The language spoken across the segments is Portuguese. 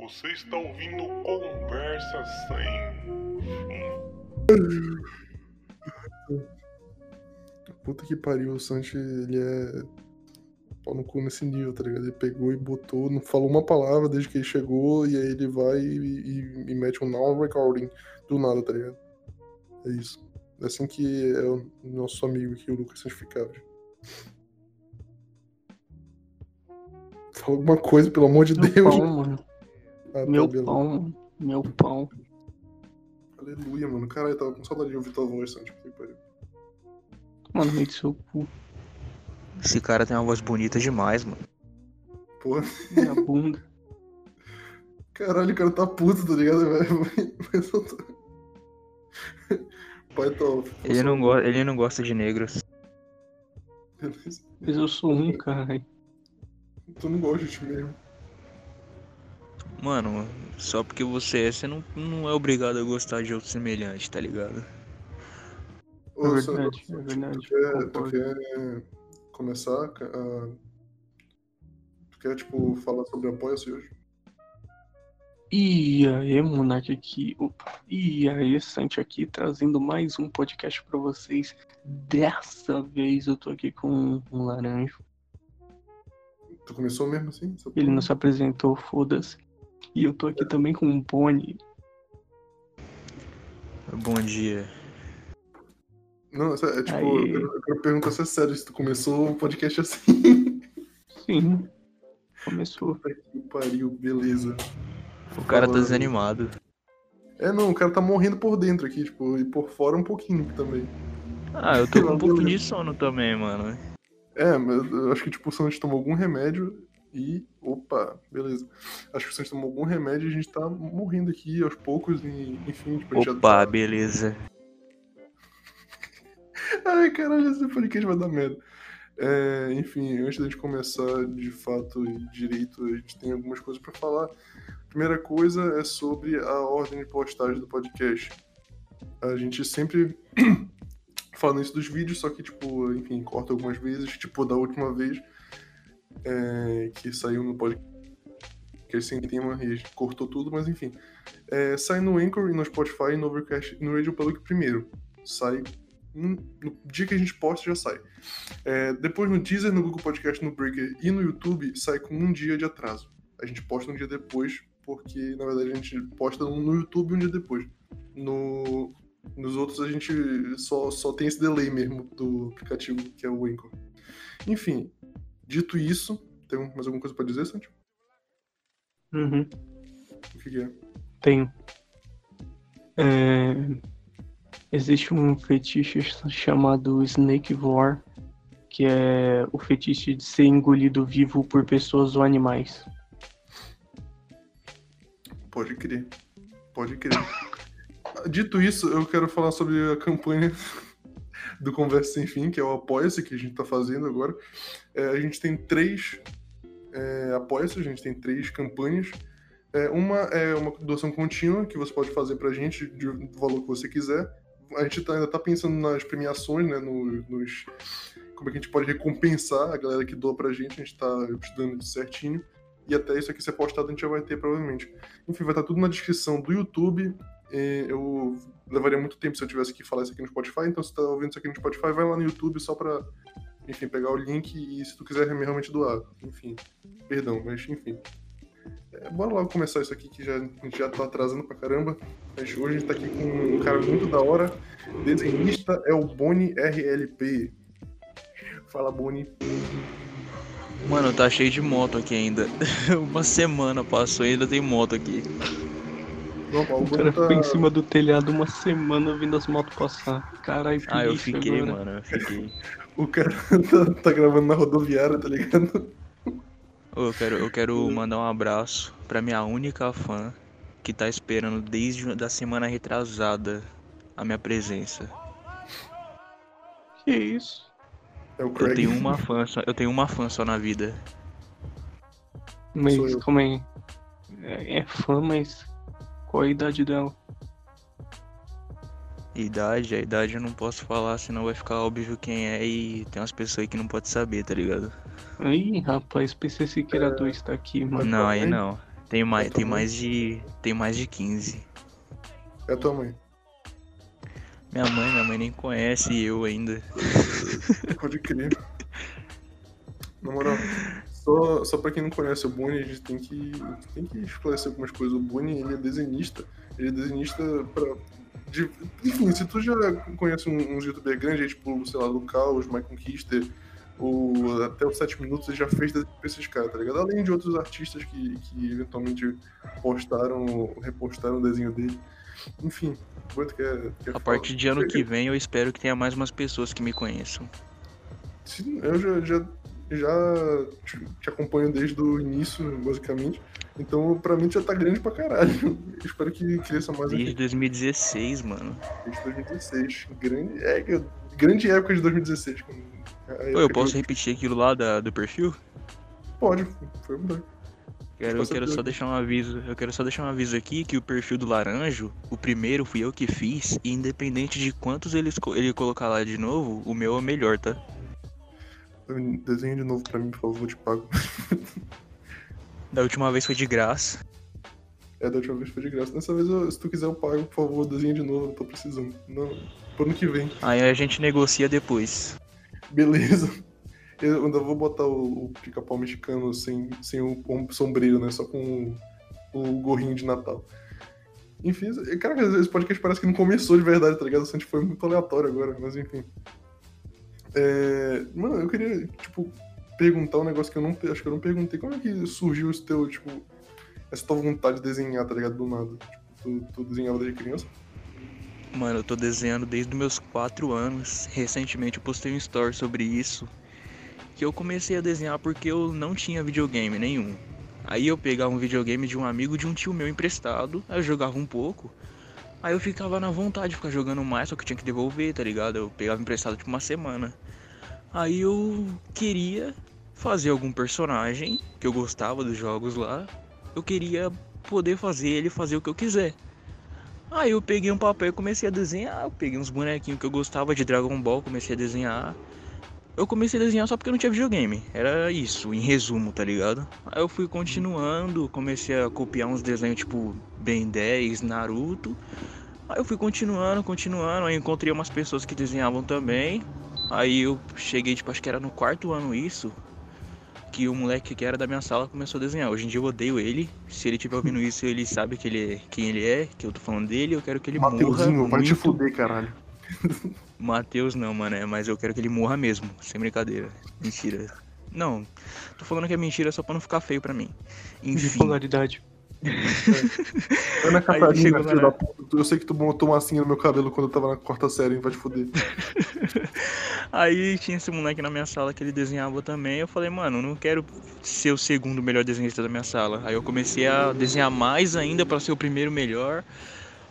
Você está ouvindo Conversa Sem Fim. Puta que pariu, o Santi, ele é pau no cu nesse nível, tá ligado? Ele pegou e botou, não falou uma palavra desde que ele chegou, e aí ele vai e, e- e mete um now recording do nada, tá ligado? É isso. É assim que é o nosso amigo aqui, o Lucas Santificável. Fala alguma coisa, pelo amor de Meu Deus. pão, mano. Ah, tá, Meu beleza. pão. Meu pão. Aleluia, mano. Caralho, eu tava com saudade de ouvir tua voz, Santi. Mano, meio do seu cu. Esse cara tem uma voz bonita demais, mano. Porra. Minha bunda. Caralho, o cara tá puto, tá ligado, velho? Mas eu tô... Pai, tô... Ele não, go ele não gosta de negros. Beleza. Mas eu sou um, caralho. Tu não gosta de ti mesmo. Mano, só porque você é, você não, não é obrigado a gostar de outro semelhante, tá ligado? Ô, É verdade, é verdade. Tu quer, tu quer começar a... Tu quer, tipo, falar sobre apoia-se hoje? E aí, Monark aqui. Opa. E aí, Santi aqui, trazendo mais um podcast pra vocês. Dessa vez eu tô aqui com um laranjo. Tu começou mesmo assim? Ele não se apresentou, foda-se. E eu tô aqui também com um Boni. Bom dia. Não, é tipo, Aí. eu quero, eu quero perguntar se é sério, se tu começou o podcast assim. Sim. Começou. Puta que pariu, beleza. O cara tá Falando. desanimado. É, não, o cara tá morrendo por dentro aqui, tipo, e por fora um pouquinho também. Ah, eu tô com um pouco Beleza. de sono também, mano. É, mas eu acho que tipo, o Santos tomou algum remédio e. Opa, beleza. Acho que o Santos tomou algum remédio e a gente tá morrendo aqui aos poucos e, enfim, tipo, a gente Opa, beleza. Ai, caralho, esse podcast vai dar merda. É, enfim, antes da gente começar de fato direito, a gente tem algumas coisas pra falar. Primeira coisa é sobre a ordem de postagem do podcast. A gente sempre fala isso dos vídeos, só que, tipo, enfim, corta algumas vezes. Tipo, da última vez é, que saiu no podcast sem tema e cortou tudo, mas enfim. É, sai no Anchor e no Spotify e no Overcast no Radio Public primeiro. Sai no, no dia que a gente posta, já sai. É, depois no Deezer, no Google Podcast, no Breaker e no YouTube, sai com um dia de atraso. A gente posta um dia depois, porque na verdade a gente posta no YouTube um dia depois. No, nos outros a gente só, só tem esse delay mesmo do aplicativo, que é o Anchor. Enfim, dito isso, tem mais alguma coisa pra dizer, Santi? Uhum. O que, que é? Tenho. É, Existe um fetiche chamado Snake Vor, que é o fetiche de ser engolido vivo por pessoas ou animais. Pode crer. Pode crer. Dito isso, eu quero falar sobre a campanha do Conversa Sem Fim, que é o Apoia-se, que a gente tá fazendo agora. É, a gente tem três é, Apoia-se, a gente tem três campanhas. É, uma é uma doação contínua, que você pode fazer pra gente de- do valor que você quiser. A gente tá- ainda tá pensando nas premiações, né, no- nos... Como é que a gente pode recompensar a galera que doa pra gente, a gente tá estudando certinho. E até isso aqui ser postado a gente já vai ter, provavelmente. Enfim, vai estar tudo na descrição do YouTube. Eu levaria muito tempo se eu tivesse que falar isso aqui no Spotify, então se você tá ouvindo isso aqui no Spotify, vai lá no YouTube só pra, enfim, pegar o link e se tu quiser realmente doar. Enfim, perdão, mas enfim. É, bora logo começar isso aqui que já, a gente já tá atrasando pra caramba. Mas hoje a gente tá aqui com um cara muito da hora. Desenhista é o Boni RLP. Fala, Boni. Mano, tá cheio de moto aqui ainda. Uma semana passou e ainda tem moto aqui. Normal, o O cara Boni ficou em tá... cima do telhado uma semana vendo as motos passar. Caralho, Ah, eu fiquei, agora. mano, eu fiquei. O cara tá, tá gravando na rodoviária, tá ligado? Eu quero, eu quero mandar um abraço pra minha única fã que tá esperando desde da semana retrasada a minha presença. Que isso? É o Craig. Eu tenho uma fã só, eu tenho uma fã só na vida. Mas aí. É, é fã, mas qual a idade dela? Idade, a idade eu não posso falar, senão vai ficar óbvio quem é e tem umas pessoas aí que não pode saber, tá ligado? Ih, rapaz, PC Siqueira 2 tá aqui, mano. Não, aí não. Tem mais, É tem mais de. Tem mais de 15. É a tua mãe. Minha mãe, minha mãe nem conhece eu ainda. Pode crer. Na moral, só, só pra quem não conhece o Boone, a gente tem que, tem que esclarecer algumas coisas. O Boone, ele é desenhista. Ele é desenhista pra... de- enfim, se tu já conhece um- uns youtubers grandes, aí, tipo, sei lá, Lucaus, My Conquister, o, até os 7 minutos, ele já fez desenho pra esses caras, tá ligado? Além de outros artistas que, que eventualmente postaram, repostaram o desenho dele. Enfim, quanto quer, quer A partir de ano que vem eu espero que tenha mais umas pessoas que me conheçam. Sim, eu já, já, já te, te acompanho desde o início, basicamente. Então, pra mim, já tá grande pra caralho. Eu espero que cresça mais Desde aqui 2016, mano. desde 2016. Grande, é, grande época de 2016. quando- a Pô, eu posso repetir aquilo lá da, do perfil? Pode, foi verdade. Quero, eu Posso quero só deixar um aviso. Eu quero só deixar um aviso aqui que o perfil do Laranjo, o primeiro fui eu que fiz, e independente de quantos ele, ele colocar lá de novo, o meu é o melhor, tá? Desenha de novo pra mim, por favor, te pago. Da última vez foi de graça. É, da última vez foi de graça. Dessa vez, eu- se tu quiser, eu pago, por favor, desenha de novo, não tô precisando. Não, pro ano que vem. Aí a gente negocia depois. Beleza. Eu ainda vou botar o, o pica-pau mexicano sem, sem o, o sombreiro, né? Só com o, o gorrinho de Natal. Enfim, cara, esse podcast parece que não começou de verdade, tá ligado? Assim, tipo, foi muito aleatório agora, mas enfim. É, Mano, eu queria, tipo, perguntar um negócio que eu não. Acho que eu não perguntei. Como é que surgiu esse teu, tipo, essa tua vontade de desenhar, tá ligado? Do nada. Tipo, tu, tu desenhava desde criança? Mano, eu tô desenhando desde meus 4 anos. Recentemente eu postei um story sobre isso. Que eu comecei a desenhar porque eu não tinha videogame nenhum. Aí eu pegava um videogame de um amigo de um tio meu emprestado, aí eu jogava um pouco. Aí eu ficava na vontade de ficar jogando mais, só que eu tinha que devolver, tá ligado? Eu pegava emprestado tipo uma semana. Aí eu queria fazer algum personagem que eu gostava dos jogos lá. Eu queria poder fazer ele fazer o que eu quiser. Aí eu peguei um papel e comecei a desenhar. Eu peguei uns bonequinhos que eu gostava de Dragon Ball, comecei a desenhar. Eu comecei a desenhar só porque não tinha videogame. Era isso, em resumo, tá ligado? Aí eu fui continuando, comecei a copiar uns desenhos tipo Ben 10, Naruto. Aí eu fui continuando, continuando. Aí encontrei umas pessoas que desenhavam também. Aí eu cheguei, tipo, acho que era no quarto ano isso. Que o moleque que era da minha sala começou a desenhar. Hoje em dia eu odeio ele. Se ele estiver ouvindo isso, ele sabe que ele é, quem ele é, que eu tô falando dele. Eu quero que ele morra. Mateuzinho, vai te fuder, caralho. Matheus não, mano, é, mas eu quero que ele morra mesmo, sem brincadeira. Mentira. Não, tô falando que é mentira só pra não ficar feio pra mim. Enfim. Ana Catarina, filho lá, da puta. Eu sei que tu botou massinha no meu cabelo quando eu tava na quarta série, hein? vai te fuder. aí tinha esse moleque na minha sala que ele desenhava também. Eu falei, mano, não quero ser o segundo melhor desenhista da minha sala. Aí eu comecei a desenhar mais ainda pra ser o primeiro melhor.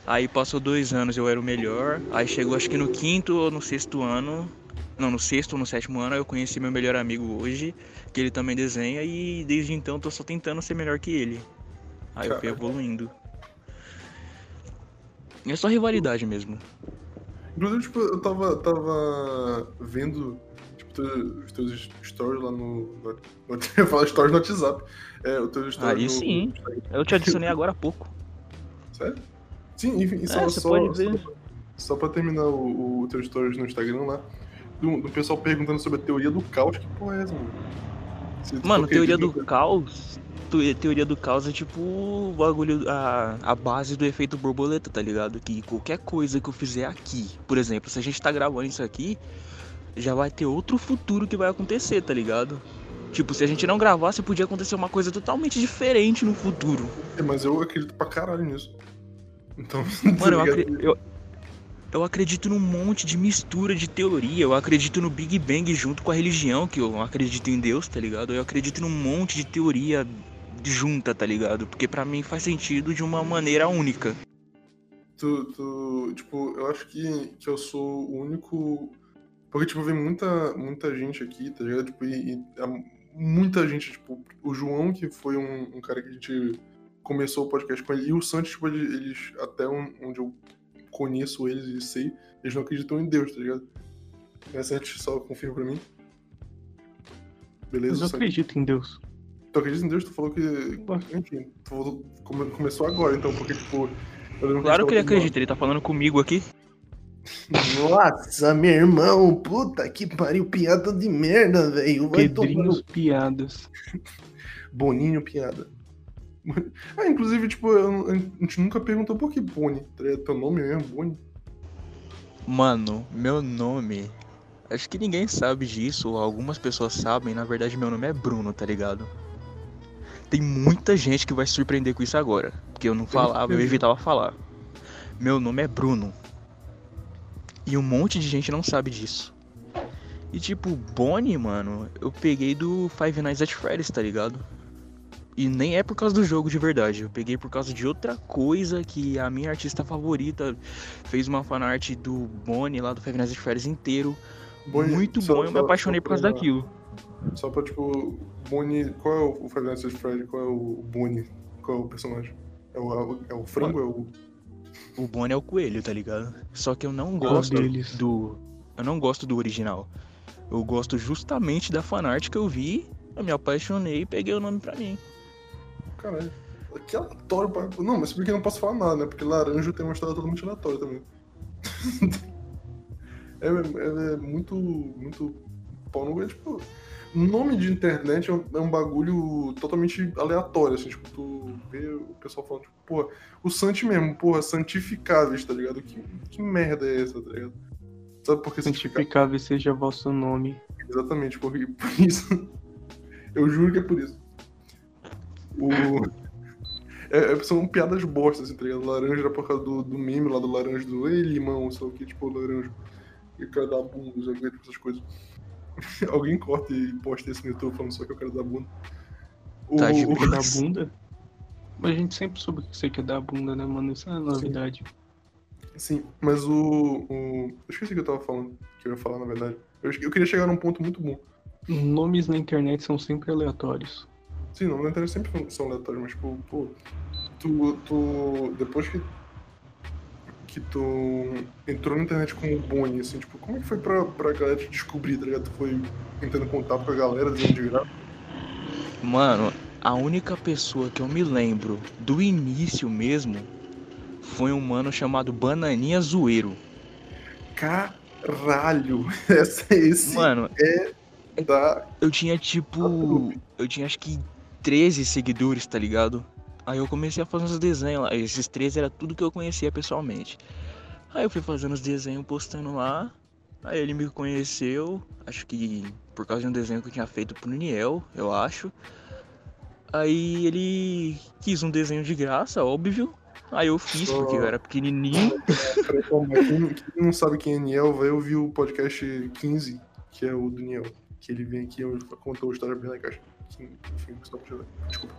Aí passou dois anos eu era o melhor. Aí chegou acho que no quinto ou no sexto ano. Não, no sexto ou no sétimo ano eu conheci meu melhor amigo hoje, que ele também desenha, e desde então tô só tentando ser melhor que ele. Aí eu fui evoluindo. É só rivalidade mesmo. Inclusive, tipo, eu tava, tava vendo tipo, os teus stories lá no. no eu falar stories no WhatsApp. É, os teus stories Aí no, sim. Eu te adicionei agora há pouco. Sério? Sim, enfim, só, É, você só, pode ver. só, só pra terminar o, o teu stories no Instagram lá, do, do pessoal perguntando sobre a teoria do caos, que porra é essa, mano? Mano, teoria do caos. Teoria do caos é tipo o bagulho, a, a base do efeito borboleta, tá ligado? Que qualquer coisa que eu fizer aqui, por exemplo, se a gente tá gravando isso aqui, já vai ter outro futuro que vai acontecer, tá ligado? Tipo, se a gente não gravasse, podia acontecer uma coisa totalmente diferente no futuro. É, mas eu acredito pra caralho nisso. Então, Mano, eu, tá ligado? eu, eu acredito num monte de mistura de teoria. Eu acredito no Big Bang junto com a religião, que eu acredito em Deus, tá ligado? Eu acredito num monte de teoria junta, tá ligado? Porque pra mim faz sentido de uma maneira única. Tu, tu, tipo, eu acho que, que eu sou o único. Porque, tipo, vem muita, muita gente aqui, tá ligado? Tipo, e, e muita gente, tipo, o João, que foi um, um cara que a gente começou o podcast com ele, e o Santos, tipo, eles, eles até um- onde eu conheço eles e sei, eles não acreditam em Deus, tá ligado? É, Santos, só confirma pra mim. Beleza, Mas eu Santos? acredito em Deus. Tu acredita em Deus? Tu falou que. Enfim, tu falou- come- começou agora, então, porque, tipo. Claro que ele gente acredita, ele tá falando comigo aqui. Nossa, meu irmão, puta que pariu, piada de merda, velho. Pedrinhos no... piadas. Boninho, piada. Ah, inclusive, tipo, eu- a gente nunca perguntou por que Boni. tá? Teu nome mesmo, Boni? Mano, meu nome. Acho que ninguém sabe disso, algumas pessoas sabem. Na verdade, meu nome é Bruno, tá ligado? Tem muita gente que vai se surpreender com isso agora. Porque eu não falava, eu evitava falar. Meu nome é Bruno. E um monte de gente não sabe disso. E tipo, Bonnie, mano, eu peguei do Five Nights at Freddy's, tá ligado? E nem é por causa do jogo de verdade. Eu peguei por causa de outra coisa que a minha artista favorita fez uma fanart do Bonnie lá do Nights at Freddy's inteiro. Boni, muito só- bom, eu me apaixonei só por causa pra- daquilo. Só pra, tipo, Boni. Qual é o, Nights at Freddy? Qual é o Boni? Qual é o personagem? É o, é o frango? É o. O Bonnie é o coelho, tá ligado? Só que eu não gosto deles? do. Eu não gosto do original. Eu gosto justamente da fanart que eu vi, eu me apaixonei e peguei o nome pra mim. Caralho. Que aleatório pra. Não, mas porque eu não posso falar nada, né? Porque laranja tem uma história totalmente aleatória também. é, é, é muito. Muito. Pau no é, tipo. Nome de internet é um, é um bagulho totalmente aleatório, assim, tipo, tu vê o pessoal falando, tipo, porra, o Santi mesmo, porra, santificáveis, tá ligado? Que, que merda é essa, tá ligado? Sabe por que? Santificável seja vosso nome. Exatamente, por isso. Eu juro que é por isso. O. É, é- são piadas bostas, assim, tá ligado? Laranja era por causa do, do meme lá do laranja do Ei, limão, sei lá o que, tipo, laranja. E o cara dá bunda, já tipo, essas coisas. Alguém corta e posta isso no YouTube falando só que eu quero dar bunda. O, Tá de o-. Dar bunda? Mas a gente sempre soube que você quer dar bunda, né, mano? Isso é novidade. Sim, mas o, o. Eu esqueci o que eu tava falando, que eu ia falar, na verdade. Eu, eu queria chegar num ponto muito bom. Nomes na internet são sempre aleatórios. Sim, não, na internet sempre são aleatórios, mas, tipo, pô, tu, tu depois que, que tu entrou na internet como Bonnie, assim, tipo, como é que foi pra, pra galera te descobrir, tá ligado? Tu foi tentando contato com a galera, dizendo de graça? Mano, a única pessoa que eu me lembro do início mesmo foi um mano chamado Bananinha Zoeiro. Caralho! Essa, esse Mano, da... eu tinha tipo. Eu tinha acho que 13 seguidores, tá ligado? Aí eu comecei a fazer uns desenhos lá. Esses 13 era tudo que eu conhecia pessoalmente. Aí eu fui fazendo os desenhos, postando lá. Aí ele me conheceu, acho que por causa de um desenho que eu tinha feito pro Niel, eu acho. Aí ele quis um desenho de graça, óbvio. Aí eu fiz, porque eu era pequenininho. Calma, quem, quem não sabe quem é Niel, vai ouvir o podcast 15, que é o do Niel. Que ele vem aqui e contou a história bem na caixa. Enfim. Desculpa.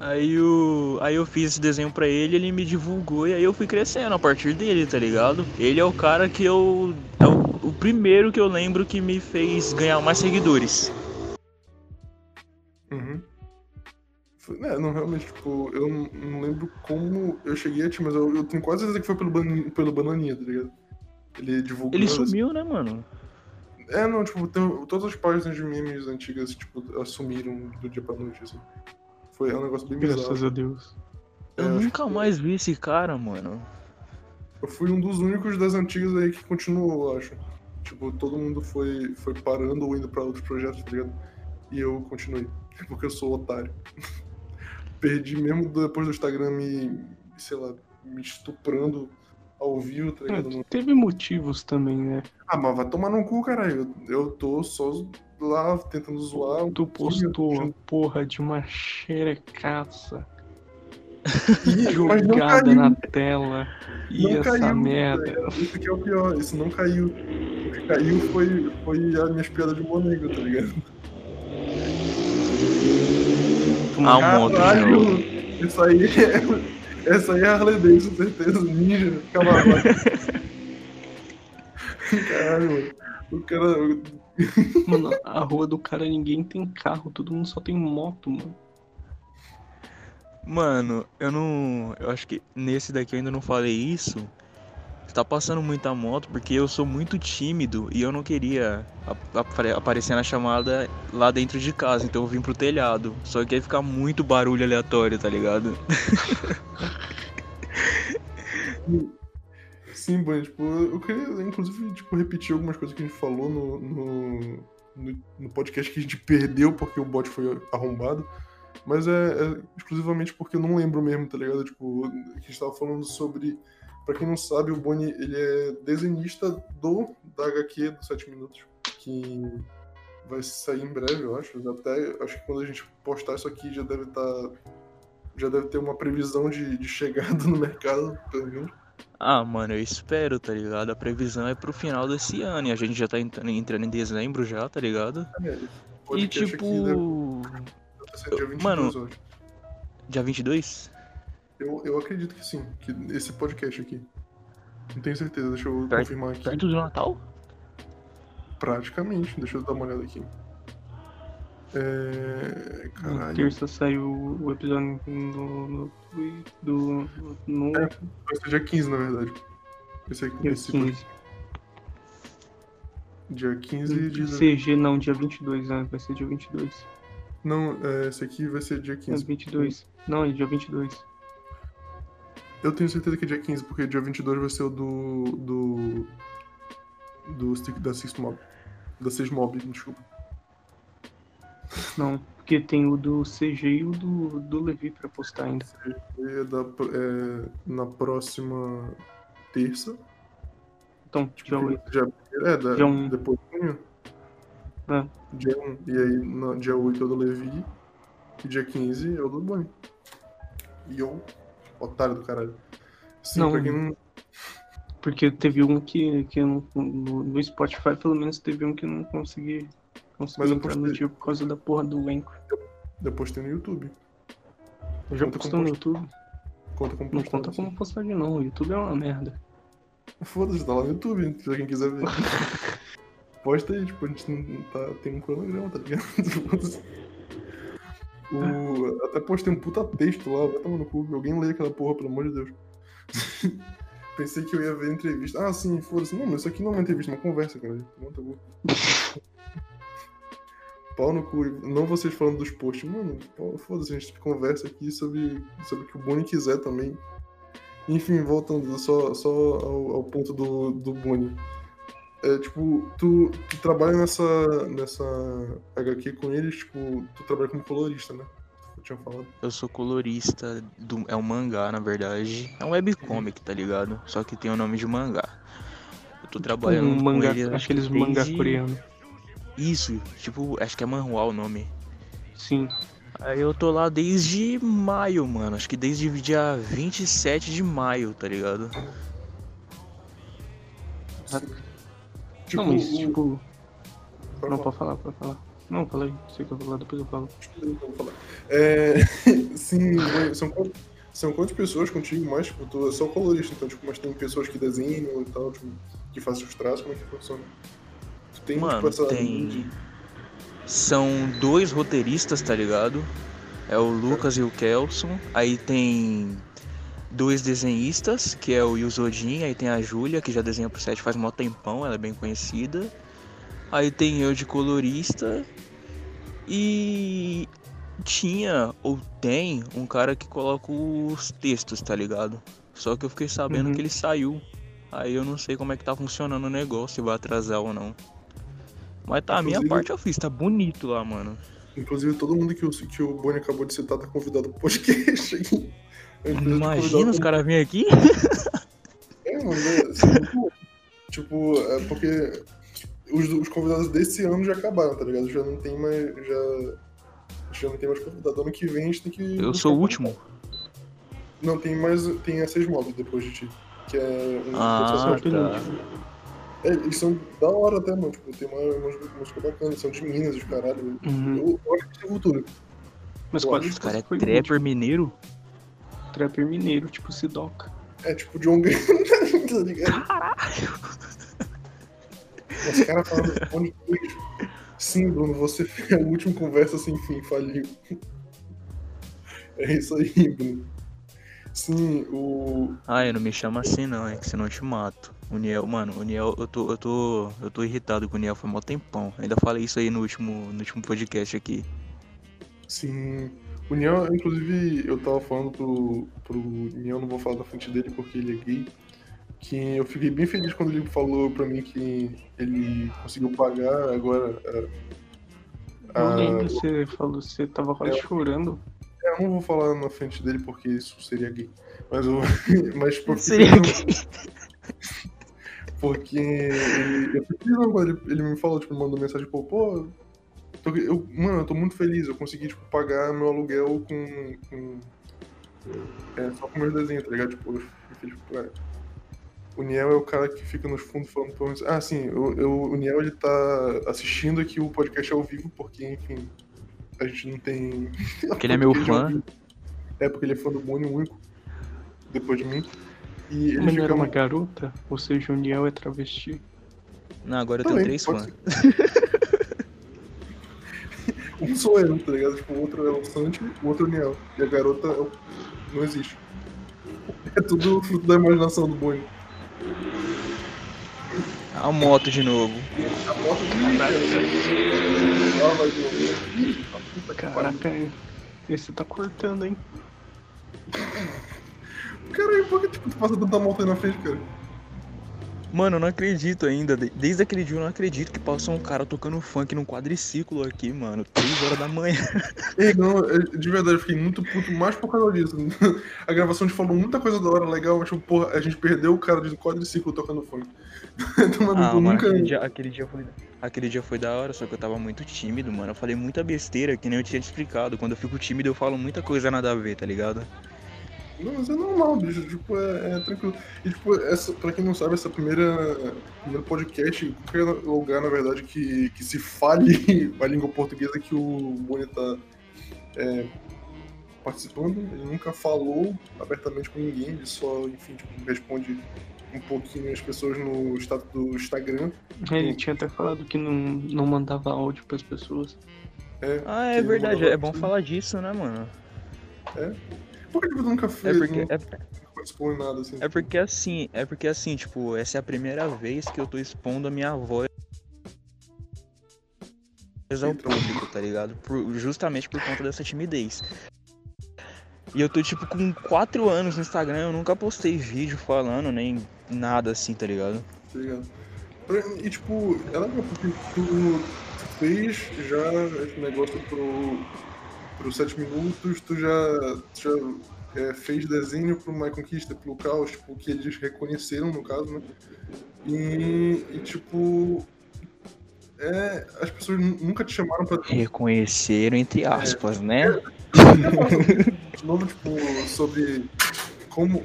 Aí, eu, aí eu fiz esse desenho pra ele, ele me divulgou e aí eu fui crescendo a partir dele, tá ligado? Ele é o cara que eu. É o, o primeiro que eu lembro que me fez ganhar mais seguidores. Uhum. É, não, realmente, tipo, eu não, não lembro como eu cheguei a ti, mas eu, eu tenho quase certeza que foi pelo, ban, pelo Bananinha, tá ligado? Ele divulgou. Ele assim. sumiu, né, mano? É, não, tipo, tem- todas as páginas de memes antigas, tipo, assumiram do dia pra noite, assim. Foi é um negócio bem Graças bizarro. a Deus. É, Eu nunca que- mais vi esse cara, mano. Eu fui um dos únicos das antigas aí que continuou, eu acho. Tipo, todo mundo foi, foi parando ou indo pra outros projetos, tá ligado? E eu continuei. Porque eu sou otário. Perdi mesmo depois do Instagram me, sei lá, me estuprando ao vivo, tá É, ligado? No- teve motivos também, né? Ah, mas vai tomar no cu, caralho. Eu, eu tô só lá tentando zoar. Tu postou a porra de uma xerecaça não jogada na tela. E Não essa caiu, merda. Isso aqui é o pior, isso não caiu. O que caiu foi, foi as minhas piadas de negro, tá ligado? Ah, um monte, Caralho, não. isso aí é. Essa aí é Harley Davidson, certeza. Ninja, Camargo. Caralho, mano. O cara. Mano, a rua do cara ninguém tem carro, todo mundo só tem moto, mano. Mano, eu não. Eu acho que nesse daqui eu ainda não falei isso. Tá passando muita moto porque eu sou muito tímido e eu não queria ap- apare- aparecer na chamada lá dentro de casa, então eu vim pro telhado. Só que ia ficar muito barulho aleatório, tá ligado? Sim, Bunny, tipo, eu queria, inclusive, tipo, repetir algumas coisas que a gente falou no, no, no, podcast que a gente perdeu porque o bot foi arrombado. Mas é, é exclusivamente porque eu não lembro mesmo, tá ligado? Tipo, que a gente tava falando sobre. Pra quem não sabe, o Boni, ele é desenhista do da HQ do 7 Minutos, que vai sair em breve, eu acho. Até acho que quando a gente postar isso aqui já deve estar. já deve ter uma previsão de, de chegada no mercado, pelo menos. Ah, mano, eu espero, tá ligado? A previsão é pro final desse ano e a gente já tá entrando, em dezembro já, tá ligado? É, E tipo. aqui 22 Mano- hoje. Dia 22? Eu, eu acredito que sim, que esse podcast aqui. Não tenho certeza, deixa eu Perto- confirmar aqui. Perto do Natal? Praticamente, deixa eu dar uma olhada aqui. É. Na Caralho. terça saiu o episódio no, no, do. No É. Vai ser dia 15, na verdade. Esse aqui, dia esse 15. Dia 15 de. CG não, dia 22, né? Vai ser dia 22. Não, é, esse aqui vai ser dia É 15. 22. Não, é dia 22. Eu tenho certeza que é dia 15, porque dia 22 vai ser o do. do. do stick da Six Mob. Da 6 Mob, desculpa. Não, porque tem o do CG e o do, do Levi pra postar ainda. E é da- é, na próxima terça. Então, dia 8. Dia, é, da, Dia um. depois de junho. É. Dia 1. E aí, no, dia 8 é o do Levi. E dia 15 é o do Bonnie. E eu, otário do caralho. Sim, Não. não. Porque teve um que, que não, no, no Spotify, pelo menos, teve um que eu não consegui, consegui Mas eu entrar no postei. dia por causa da porra do elenco. Depois tem no YouTube. Eu já Conta postou no YouTube. Conta como Não postado, conta como postagem, não. O YouTube é uma merda. Foda-se, tá lá no YouTube, se alguém quiser ver. Posta aí, tipo, a gente não tá, tem um cronograma, tá ligado? O, até postei um puta texto lá, vai tomar no cu, alguém lê aquela porra, pelo amor de Deus. Pensei que eu ia ver entrevista. Ah, sim, foda-se. Não, mas isso aqui não é uma entrevista, é uma conversa, cara. Não, tá bom. Pau no cu. Não vocês falando dos posts. Mano, foda-se, a gente conversa aqui sobre, sobre o que o Boni quiser também. Enfim, voltando só, só ao, ao ponto do, do Boni. É, tipo, tu, tu trabalha nessa, nessa HQ com eles, tipo, tu trabalha como colorista, né? Tu tinha falado. Eu sou colorista, do, é um mangá, na verdade. É um webcomic, tá ligado? Só que tem o nome de mangá. Eu tô trabalhando um com mangá, ele, acho que mangá desde- coreano. Isso, tipo, acho que é manhwa o nome. Sim. Aí eu tô lá desde maio, mano. Acho que desde dia 27 de maio, tá ligado? Não, mas o- tipo. pode Não, falar. pode falar, pode falar. Não, fala aí. Você quer falar, depois eu falo. Eu vou falar. É, sim, são, são quantas pessoas contigo mais? Tipo, tu é só colorista, então, tipo, mas tem pessoas que desenham e tal, tipo, que fazem os traços, como é que funciona? Tu tem, Mano, tipo, essa tem- São dois roteiristas, tá ligado? É o Lucas e o Kelson. Aí tem dois desenhistas, que é o Yuzodin, aí tem a Júlia, que já desenha pro set faz mó tempão, ela é bem conhecida. Aí tem eu de colorista. E tinha ou tem um cara que coloca os textos, tá ligado? Só que eu fiquei sabendo Uhum. que ele saiu. Aí eu não sei como é que tá funcionando o negócio, se vai atrasar ou não. Mas tá, a minha Inclusive- parte eu fiz, tá bonito lá, mano. Inclusive, todo mundo que o, que o Boni acabou de citar tá convidado pro podcast Imagina os caras virem aqui. É, mano, é, tipo, tipo, é porque os, os convidados desse ano já acabaram, tá ligado? Já não tem mais. Já, já não tem mais convidado. Ano que vem a gente tem que. Eu sou o último. Não, tem mais. Tem a seis mobs depois de ti. Que é um Ah, tá. É, eles são da hora até, mano. Tipo, tem uma, umas músicas bacanas, são de Minas, os caralho. Uhum. Eu, eu acho que tem futuro. Mas quase Os caras é trapper mineiro. Trapper mineiro, tipo Sidoca. É tipo John Green, tá ligado? Caralho. Os caras queijo. Sim, Bruno, você foi a última conversa sem fim, faliu. É isso aí, Bruno. Sim, o. Ah, eu não me chama assim não, é que senão eu te mato. O Niel, mano, o Niel, eu tô, eu tô, eu tô irritado com o Niel foi mó tempão. Ainda falei isso aí no último, no último podcast aqui. Sim. O inclusive, eu tava falando pro, pro Niel, não vou falar da frente dele porque ele é gay. Que eu fiquei bem feliz quando ele falou pra mim que ele conseguiu pagar agora. a- Eu a- lembro, você falou, você tava quase É. chorando. É, eu não vou falar na frente dele porque isso seria gay. Mas eu. Mas porque. Seria Porque ele, eu fiquei ele, ele me falou, tipo, me mandou mensagem, pô, pô. Eu, mano, eu tô muito feliz, eu consegui, tipo, pagar meu aluguel com. com é, só com meus desenhos, tá ligado? Tipo, eu fiquei, tipo, é. O Niel é o cara que fica nos fundos falando pra mim. Ah, sim, eu, eu- o Niel ele tá assistindo aqui o podcast ao vivo, porque, enfim, a gente não tem. Porque ele é meu podcast ao fã. É, porque ele é fã do Boni, o único, depois de mim. E ele fica era uma garota? Ou seja, o Niel é travesti. Não, agora eu tenho Também, três pode fãs. Um sou eu, tá ligado? Tipo, o outro é o Santi, o outro é o Niel. E a garota é o- não existe. É tudo fruto da imaginação do Boni. A moto de novo. A moto de novo. Caraca, esse tá cortando, hein? Caralho, por que tipo, tu passa tanta moto aí na frente, cara? Mano, eu não acredito ainda. de- Desde aquele dia eu não acredito que passou um cara tocando funk num quadriciclo aqui, mano. 3 horas da manhã. Ei, não, de verdade, eu fiquei muito puto mais por causa disso. A gravação a gente falou muita coisa da hora legal, mas tipo, porra, a gente perdeu o cara de quadriciclo tocando funk. Então, mano, Ah, mano, nunca. aquele dia, aquele, dia foi, aquele dia foi da hora, só que eu tava muito tímido, mano. Eu falei muita besteira, que nem eu tinha te explicado. Quando eu fico tímido, eu falo muita coisa nada a ver, tá ligado? Não, mas é normal, bicho. Tipo, é, é tranquilo. E, tipo, essa, pra quem não sabe, essa primeira primeiro podcast, qualquer lugar, na verdade, que, que se fale a língua portuguesa que o Boni tá é, participando. Ele nunca falou abertamente com ninguém, ele só, enfim, tipo, responde um pouquinho as pessoas no status do Instagram. Ele tinha até falado que não, não mandava áudio pras pessoas. É, Ah, é verdade. É bom falar disso, né, mano? Por que tu nunca É fez, porque, não é, nada, assim? é porque assim, é porque assim, tipo, essa é a primeira vez que eu tô expondo a minha voz ao público, tá ligado? Por- justamente por conta dessa timidez. E eu tô, tipo, com 4 anos no Instagram, eu nunca postei vídeo falando, nem nada assim, tá ligado? tá ligado? E tipo, é legal porque tu fez já esse negócio pro, pro 7 minutos, tu já, tu já é, fez desenho pro My Conquista, pro Caos, tipo, que eles reconheceram no caso, né? E, e, tipo. É, as pessoas nu- nunca te chamaram pra Reconheceram, entre aspas, né? falar sobre, de novo, tipo, sobre como.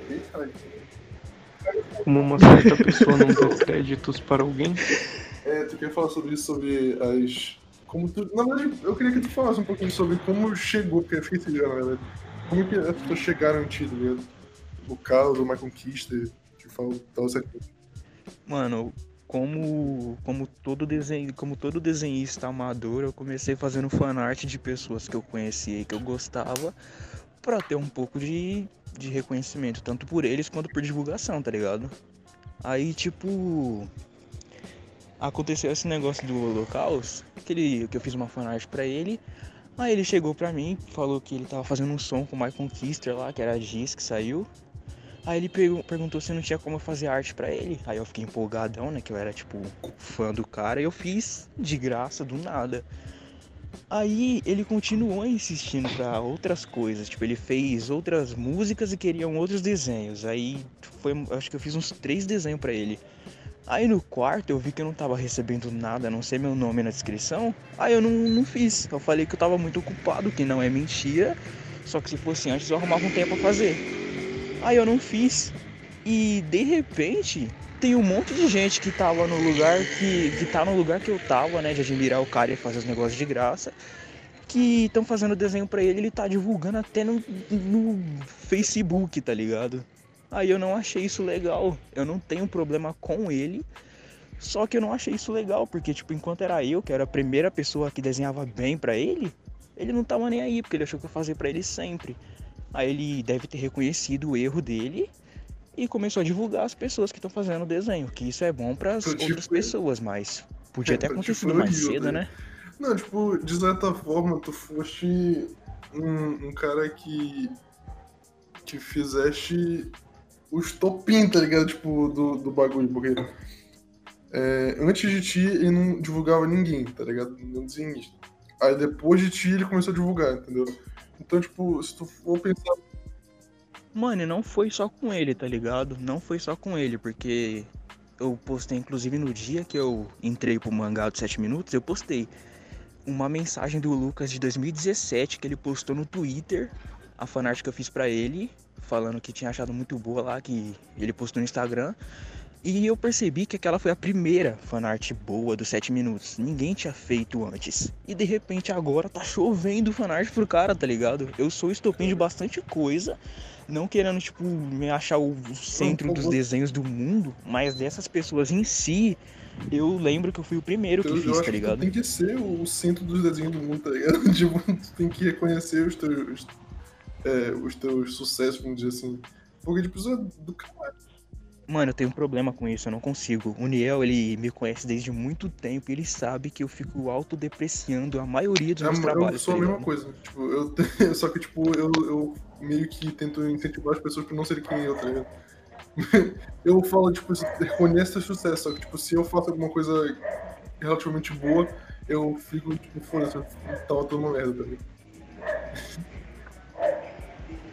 Como uma certa pessoa não deu créditos para alguém. É, tu quer falar sobre isso, sobre as. Como tu. Na verdade, eu queria que tu falasse um pouquinho sobre como chegou, porque eu esqueci já, na verdade. Como que as pessoas chegaram em ti, tá ligado? O caos, uma conquista, que fala tal certo. Mano, como como todo desenho, como todo desenhista amador, eu comecei fazendo fanart de pessoas que eu conhecia e que eu gostava pra ter um pouco de, de reconhecimento, tanto por eles quanto por divulgação, tá ligado? Aí, tipo, aconteceu esse negócio do Holocaust, que, ele, que eu fiz uma fanart pra ele. Aí ele chegou pra mim, falou que ele tava fazendo um som com o Michael Kister lá, que era a Giz que saiu. Aí ele pergu- perguntou se não tinha como eu fazer arte pra ele. Aí eu fiquei empolgadão, né? Que eu era, tipo, fã do cara. E eu fiz de graça, do nada. Aí ele continuou insistindo pra outras coisas. Tipo, ele fez outras músicas e queriam outros desenhos. Aí foi. Acho que eu fiz uns três desenhos pra ele. Aí no quarto eu vi que eu não tava recebendo nada, a não sei meu nome na descrição. Aí eu não, não fiz. Eu falei que eu tava muito ocupado, que não é mentira. Só que se fosse antes eu arrumava um tempo pra fazer. Aí eu não fiz. E de repente tem um monte de gente que tava no lugar que, que tá no lugar que eu tava, né? De admirar o cara e fazer os negócios de graça. Que estão fazendo desenho pra ele, ele tá divulgando até no, no Facebook, tá ligado? Aí eu não achei isso legal. Eu não tenho problema com ele. Só que eu não achei isso legal, porque tipo, enquanto era eu, que era a primeira pessoa que desenhava bem pra ele, ele não tava nem aí, porque ele achou que eu fazia pra ele sempre. Aí ele deve ter reconhecido o erro dele e começou a divulgar as pessoas que estão fazendo o desenho, que isso é bom para as Tipo, outras pessoas, mas podia ter tipo, acontecido eu mais cedo, né? Não, tipo, de certa forma, tu foste um, um cara que. que fizeste o estopim, tá ligado? Tipo, do, do bagulho, porque. é, antes de ti, ele não divulgava ninguém, tá ligado? Nenhum desenhista. Aí depois de ti, ele começou a divulgar, entendeu? Então, tipo, se tu for pensar. Mano, não foi só com ele, tá ligado? Não foi só com ele, porque eu postei, inclusive no dia que eu entrei pro mangá de 7 minutos, eu postei uma mensagem do Lucas de 2017 que ele postou no Twitter, a fanart que eu fiz pra ele, falando que tinha achado muito boa lá, que ele postou no Instagram. E eu percebi que aquela foi a primeira fanart boa dos 7 minutos. Ninguém tinha feito antes. E de repente agora tá chovendo fanart pro cara, tá ligado? Eu sou estopim de bastante coisa. Não querendo, tipo, me achar o centro dos desenhos do mundo, mas dessas pessoas em si, eu lembro que eu fui o primeiro que eu, eu fiz, tá que ligado? tem que ser o centro dos desenhos do mundo, tá ligado? Tipo, tem que reconhecer os teus. É, os teus sucessos, vamos dizer assim. Porque, tipo, isso é do caralho. Mano, eu tenho um problema com isso, eu não consigo. O Niel, ele me conhece desde muito tempo e ele sabe que eu fico autodepreciando a maioria dos É, meus eu trabalhos. sou tá a mesma ligado? coisa. Tipo, eu tenho- só que, tipo, eu, eu meio que tento incentivar as pessoas pra não serem que nem eu, tá ligado? Eu falo, tipo, reconheça o sucesso, só que, tipo, se eu faço alguma coisa relativamente boa, eu fico, tipo, foda-se, eu tava toda uma merda, tá ligado?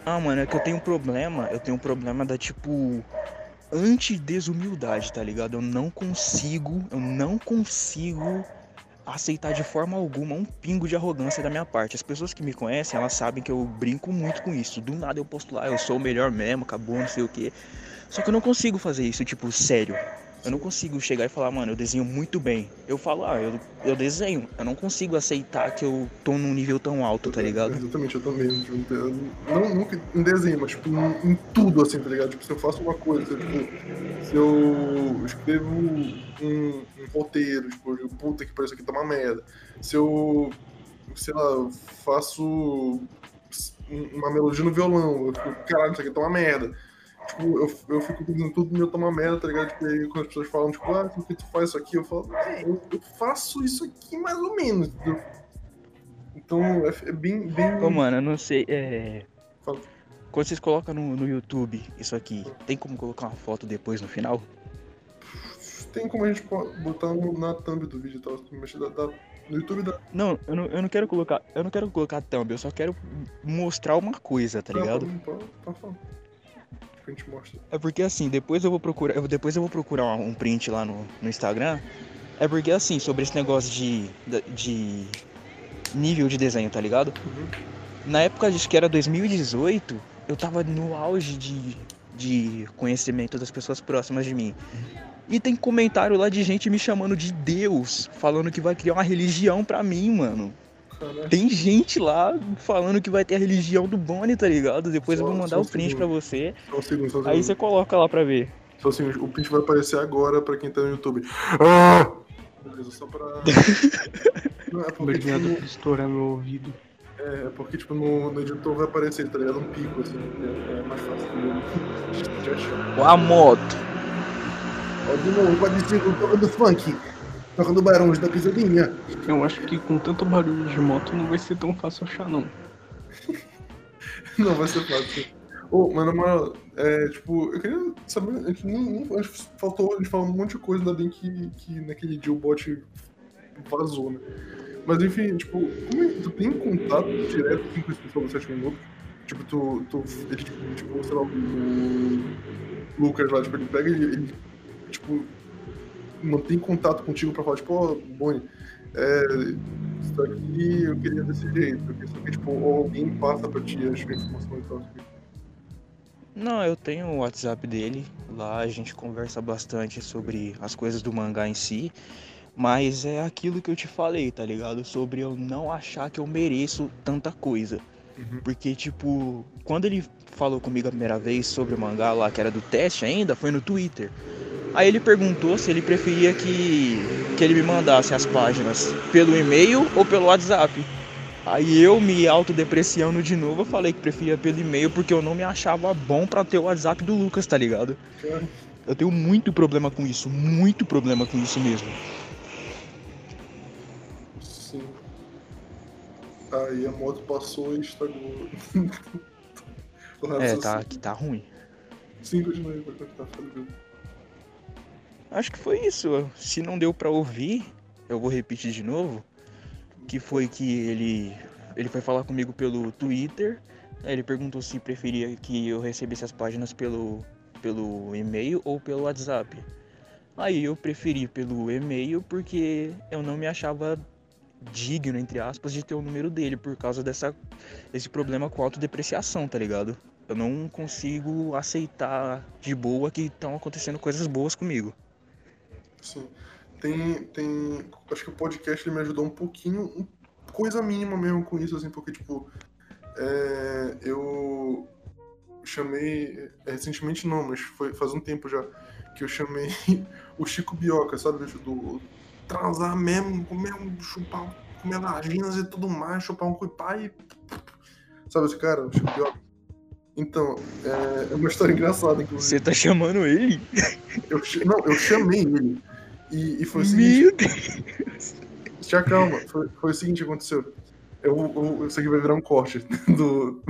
Ah, mano, é que eu tenho um problema, eu tenho um problema da tipo anti-desumildade, tá ligado? Eu não consigo, eu não consigo aceitar de forma alguma um pingo de arrogância da minha parte. As pessoas que me conhecem, elas sabem que eu brinco muito com isso. Do nada eu posto lá, eu sou o melhor mesmo, acabou, não sei o quê. Só que eu não consigo fazer isso, tipo, sério. Eu não consigo chegar e falar, mano, eu desenho muito bem. Eu falo, ah, eu, eu desenho. Eu não consigo aceitar que eu tô num nível tão alto, tá ligado? Exatamente, eu também. Tipo, eu não nunca em desenho, mas tipo, em, em tudo, assim, tá ligado? Tipo, se eu faço uma coisa, tipo, se eu escrevo um, um roteiro, tipo, eu puta que parece que tá uma merda. Se eu, sei lá, eu faço um- uma melodia no violão, eu fico, caralho, isso aqui tá uma merda. Tipo, eu, eu fico pensando tudo meu tá uma merda, tá ligado? Tipo, aí quando as pessoas falam, tipo, ah, por que tu faz isso aqui? Eu falo, é, eu, eu faço isso aqui mais ou menos, entendeu? Então, é, é bem, bem... Ô, mano, eu não sei, é... Fala. Quando vocês colocam no, no YouTube isso aqui, tem como colocar uma foto depois no final? Tem como a gente botar no- na thumb do vídeo e tal, mas dá, dá- no YouTube dá. Não, eu não, eu não quero colocar. Eu não quero colocar thumb, eu só quero mostrar uma coisa, tá ligado? Pode, pode falar. Tipo, a gente mostra. É porque assim, depois eu vou procurar. eu- Depois eu vou procurar um print lá no, no Instagram. É porque assim, sobre esse negócio de. de nível de desenho, tá ligado? Na época acho que era 2018, eu tava no auge de, de conhecimento das pessoas próximas de mim. E tem comentário lá de gente me chamando de Deus, falando que vai criar uma religião pra mim, mano. Caralho. Tem gente lá falando que vai ter a religião do Bonnie, tá ligado? Depois eu Só- vou só mandar um o print segundo. pra você. Só um segundo, só um Aí você coloca lá pra ver. Só assim, o print vai aparecer agora pra quem tá no YouTube. Ah! Beleza, só pra. Não, é porque, Obrigado tipo, por estourar meu ouvido. é, é porque, tipo, no, no editor vai aparecer, tá ligado? Um pico, assim. É, é mais fácil de, achar. Ó a moto. Ó, de novo, pode ser tocando funk. Tocando barões da pisadinha. Eu acho que com tanto barulho de moto não vai ser tão fácil achar, não. Não, vai ser fácil. Ô, mas na moral, é, tipo, eu queria saber, a gente nem, nem acho que faltou, a gente falou um monte de coisa, ainda bem que, que naquele dia o bot vazou, né? Mas enfim, tipo, como é, tu tem contato direto com esse pessoal do 7 minutos? Tipo, tu, tu ele, tipo, sei lá, o Lucas lá, tipo, ele pega e ele, tipo, mantém contato contigo pra falar, tipo, ó, Boni, é, isso aqui eu queria desse jeito, queria saber, tipo, ou alguém passa pra ti as informações e tal. Não, eu tenho o WhatsApp dele. Lá a gente conversa bastante sobre as coisas do mangá em si. Mas é aquilo que eu te falei, tá ligado? Sobre eu não achar que eu mereço tanta coisa. Uhum. Porque, tipo, quando ele falou comigo a primeira vez sobre o mangá lá, que era do teste ainda, foi no Twitter. Aí ele perguntou se ele preferia que, que ele me mandasse as páginas pelo e-mail ou pelo WhatsApp. Aí eu me autodepreciando de novo, eu falei que preferia pelo e-mail porque eu não me achava bom pra ter o WhatsApp do Lucas, tá ligado? Eu tenho muito problema com isso, muito problema com isso mesmo. sim. Aí a moto passou e estragou. É, tá, que tá ruim. Sim, continua aí, vai continuar falando. Acho que foi isso. Se não deu pra ouvir, eu vou repetir de novo. Que foi que ele ele foi falar comigo pelo Twitter. Ele perguntou se preferia que eu recebesse as páginas pelo pelo e-mail ou pelo WhatsApp. Aí eu preferi pelo e-mail porque eu não me achava digno, entre aspas, de ter o número dele por causa dessa desse problema com autodepreciação, tá ligado? Eu não consigo aceitar de boa que estão acontecendo coisas boas comigo. Sim. Tem, tem. Acho que o podcast ele me ajudou um pouquinho, coisa mínima mesmo com isso, assim, porque, tipo, é, eu chamei. é, recentemente não, mas foi faz um tempo já que eu chamei o Chico Bioca, sabe? Do, do transar mesmo, comer um chupar, comer vaginas e tudo mais, chupar um cuipá e. Sabe esse cara, o Chico Bioca? Então, é, é uma história engraçada, inclusive. Você tá chamando ele? Eu, não, eu chamei ele. E, e foi o seguinte. Meu Deus. Já calma, foi, foi o seguinte que aconteceu. Eu, eu, isso aqui vai virar um corte do,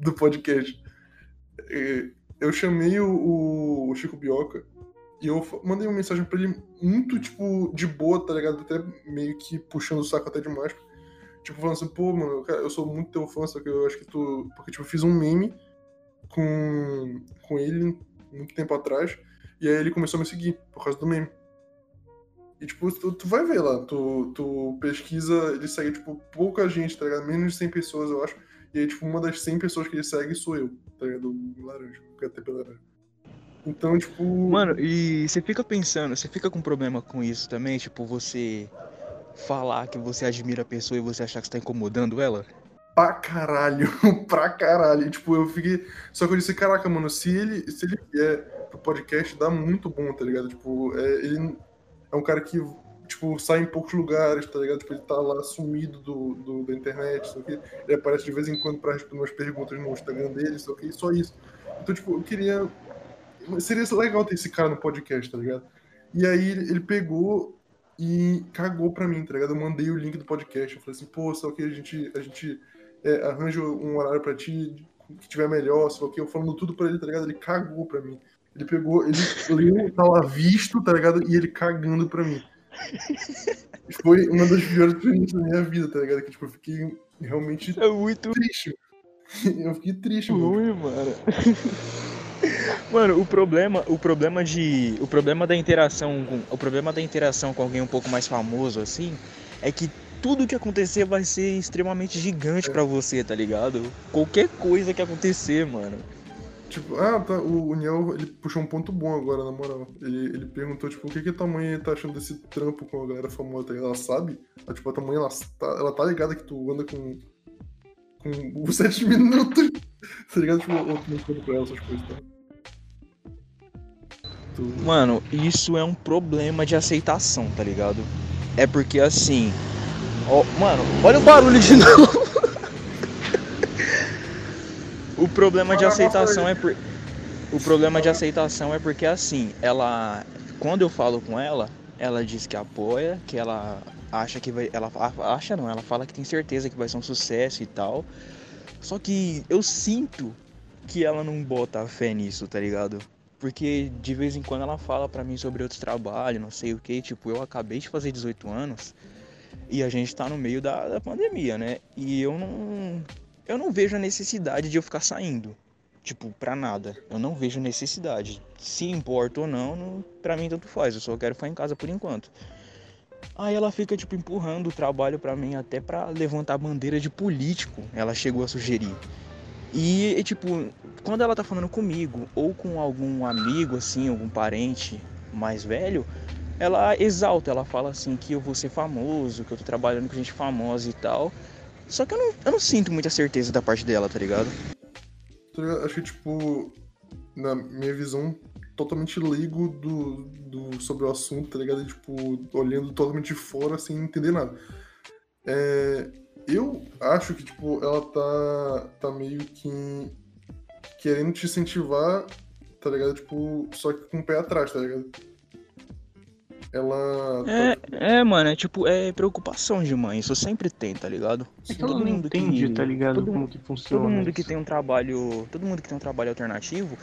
do podcast. Eu chamei o, o Chico Bioca e eu mandei uma mensagem pra ele muito, tipo, de boa, tá ligado? Até meio que puxando o saco até demais. Tipo, falando assim, pô, mano, cara, eu sou muito teu fã, só que eu acho que tu. Porque, tipo, eu fiz um meme com, com ele muito tempo atrás. E aí ele começou a me seguir por causa do meme. E, tipo, tu, tu vai ver lá, tu, tu pesquisa, ele segue, tipo, pouca gente, tá ligado? Menos de 100 pessoas, eu acho. E aí, tipo, uma das 100 pessoas que ele segue sou eu, tá ligado? Laranja, KTP laranja. Então, tipo... Mano, e você fica pensando, você fica com problema com isso também? Tipo, você falar que você admira a pessoa e você achar que você tá incomodando ela? pra caralho, pra caralho. Tipo, eu fiquei. Só que eu disse, caraca, mano, se ele, se ele vier pro podcast, dá muito bom, tá ligado? Tipo, é, ele é um cara que, tipo, sai em poucos lugares, tá ligado? Tipo, ele tá lá sumido do, do- da internet, só que ele aparece de vez em quando pra responder umas perguntas no Instagram dele, só que só isso. Então, tipo, eu queria. Seria legal ter esse cara no podcast, tá ligado? E aí ele pegou e cagou pra mim, tá ligado? Eu mandei o link do podcast. Eu falei assim, pô, só que a gente, a gente é, arranja um horário pra ti que tiver melhor, só que eu falando tudo pra ele, tá ligado? Ele cagou pra mim. Ele pegou, ele leu, tá lá visto, tá ligado? E ele cagando pra mim. Foi uma das piores experiências da minha vida, tá ligado? Que tipo, eu fiquei realmente É muito triste. Eu fiquei triste, mano. ruim, mano. Mano, o problema, o problema de, o problema da interação, com, o problema da interação com alguém um pouco mais famoso assim, é que tudo que acontecer vai ser extremamente gigante pra você, tá ligado? Qualquer coisa que acontecer, mano. Tipo, ah, tá, o, o Niel, ele puxou um ponto bom agora, na moral. Ele, ele perguntou, tipo, o que que a mãe tá achando desse trampo com a galera famosa, ligado? Ela sabe? Ah, tipo, a mãe, ela tá, ela tá ligada que tu anda com, com os sete minutos, tá ligado? Tipo, ou tu não pra ela essas coisas, tá? Mano, isso é um problema de aceitação, tá ligado? É porque assim, ó, mano, olha o barulho de novo. O problema de aceitação é por o problema de aceitação é porque assim, ela quando eu falo com ela, ela diz que apoia, que ela acha que vai, ela acha não, ela fala que tem certeza que vai ser um sucesso e tal. Só que eu sinto que ela não bota fé nisso, tá ligado? Porque de vez em quando ela fala pra mim sobre outros trabalhos, não sei o que. Tipo, eu acabei de fazer 18 anos e a gente tá no meio da, da pandemia, né? E eu não. Eu não vejo a necessidade de eu ficar saindo. Tipo, pra nada. Eu não vejo necessidade. Se importa ou não, não pra mim tanto faz. Eu só quero ficar em casa por enquanto. Aí ela fica, tipo, empurrando o trabalho pra mim até pra levantar bandeira de político. Ela chegou a sugerir. E, e, tipo, quando ela tá falando comigo ou com algum amigo, assim, algum parente mais velho, ela exalta, ela fala assim que eu vou ser famoso, que eu tô trabalhando com gente famosa e tal. Só que eu não, eu não sinto muita certeza da parte dela, tá ligado? Tá ligado? Acho que, tipo, na minha visão, totalmente leigo do, do, sobre o assunto, tá ligado? E, tipo, olhando totalmente de fora sem entender nada. É, eu acho que, tipo, ela tá, tá meio que querendo te incentivar, tá ligado? Tipo, só que com o pé atrás, tá ligado? Ela. É, é, mano, é tipo, é preocupação de mãe, isso sempre tem, tá ligado? É que ela não entende, tá ligado? todo como mundo- que funciona. Todo mundo que isso. tem um trabalho. Todo mundo que tem um trabalho alternativo,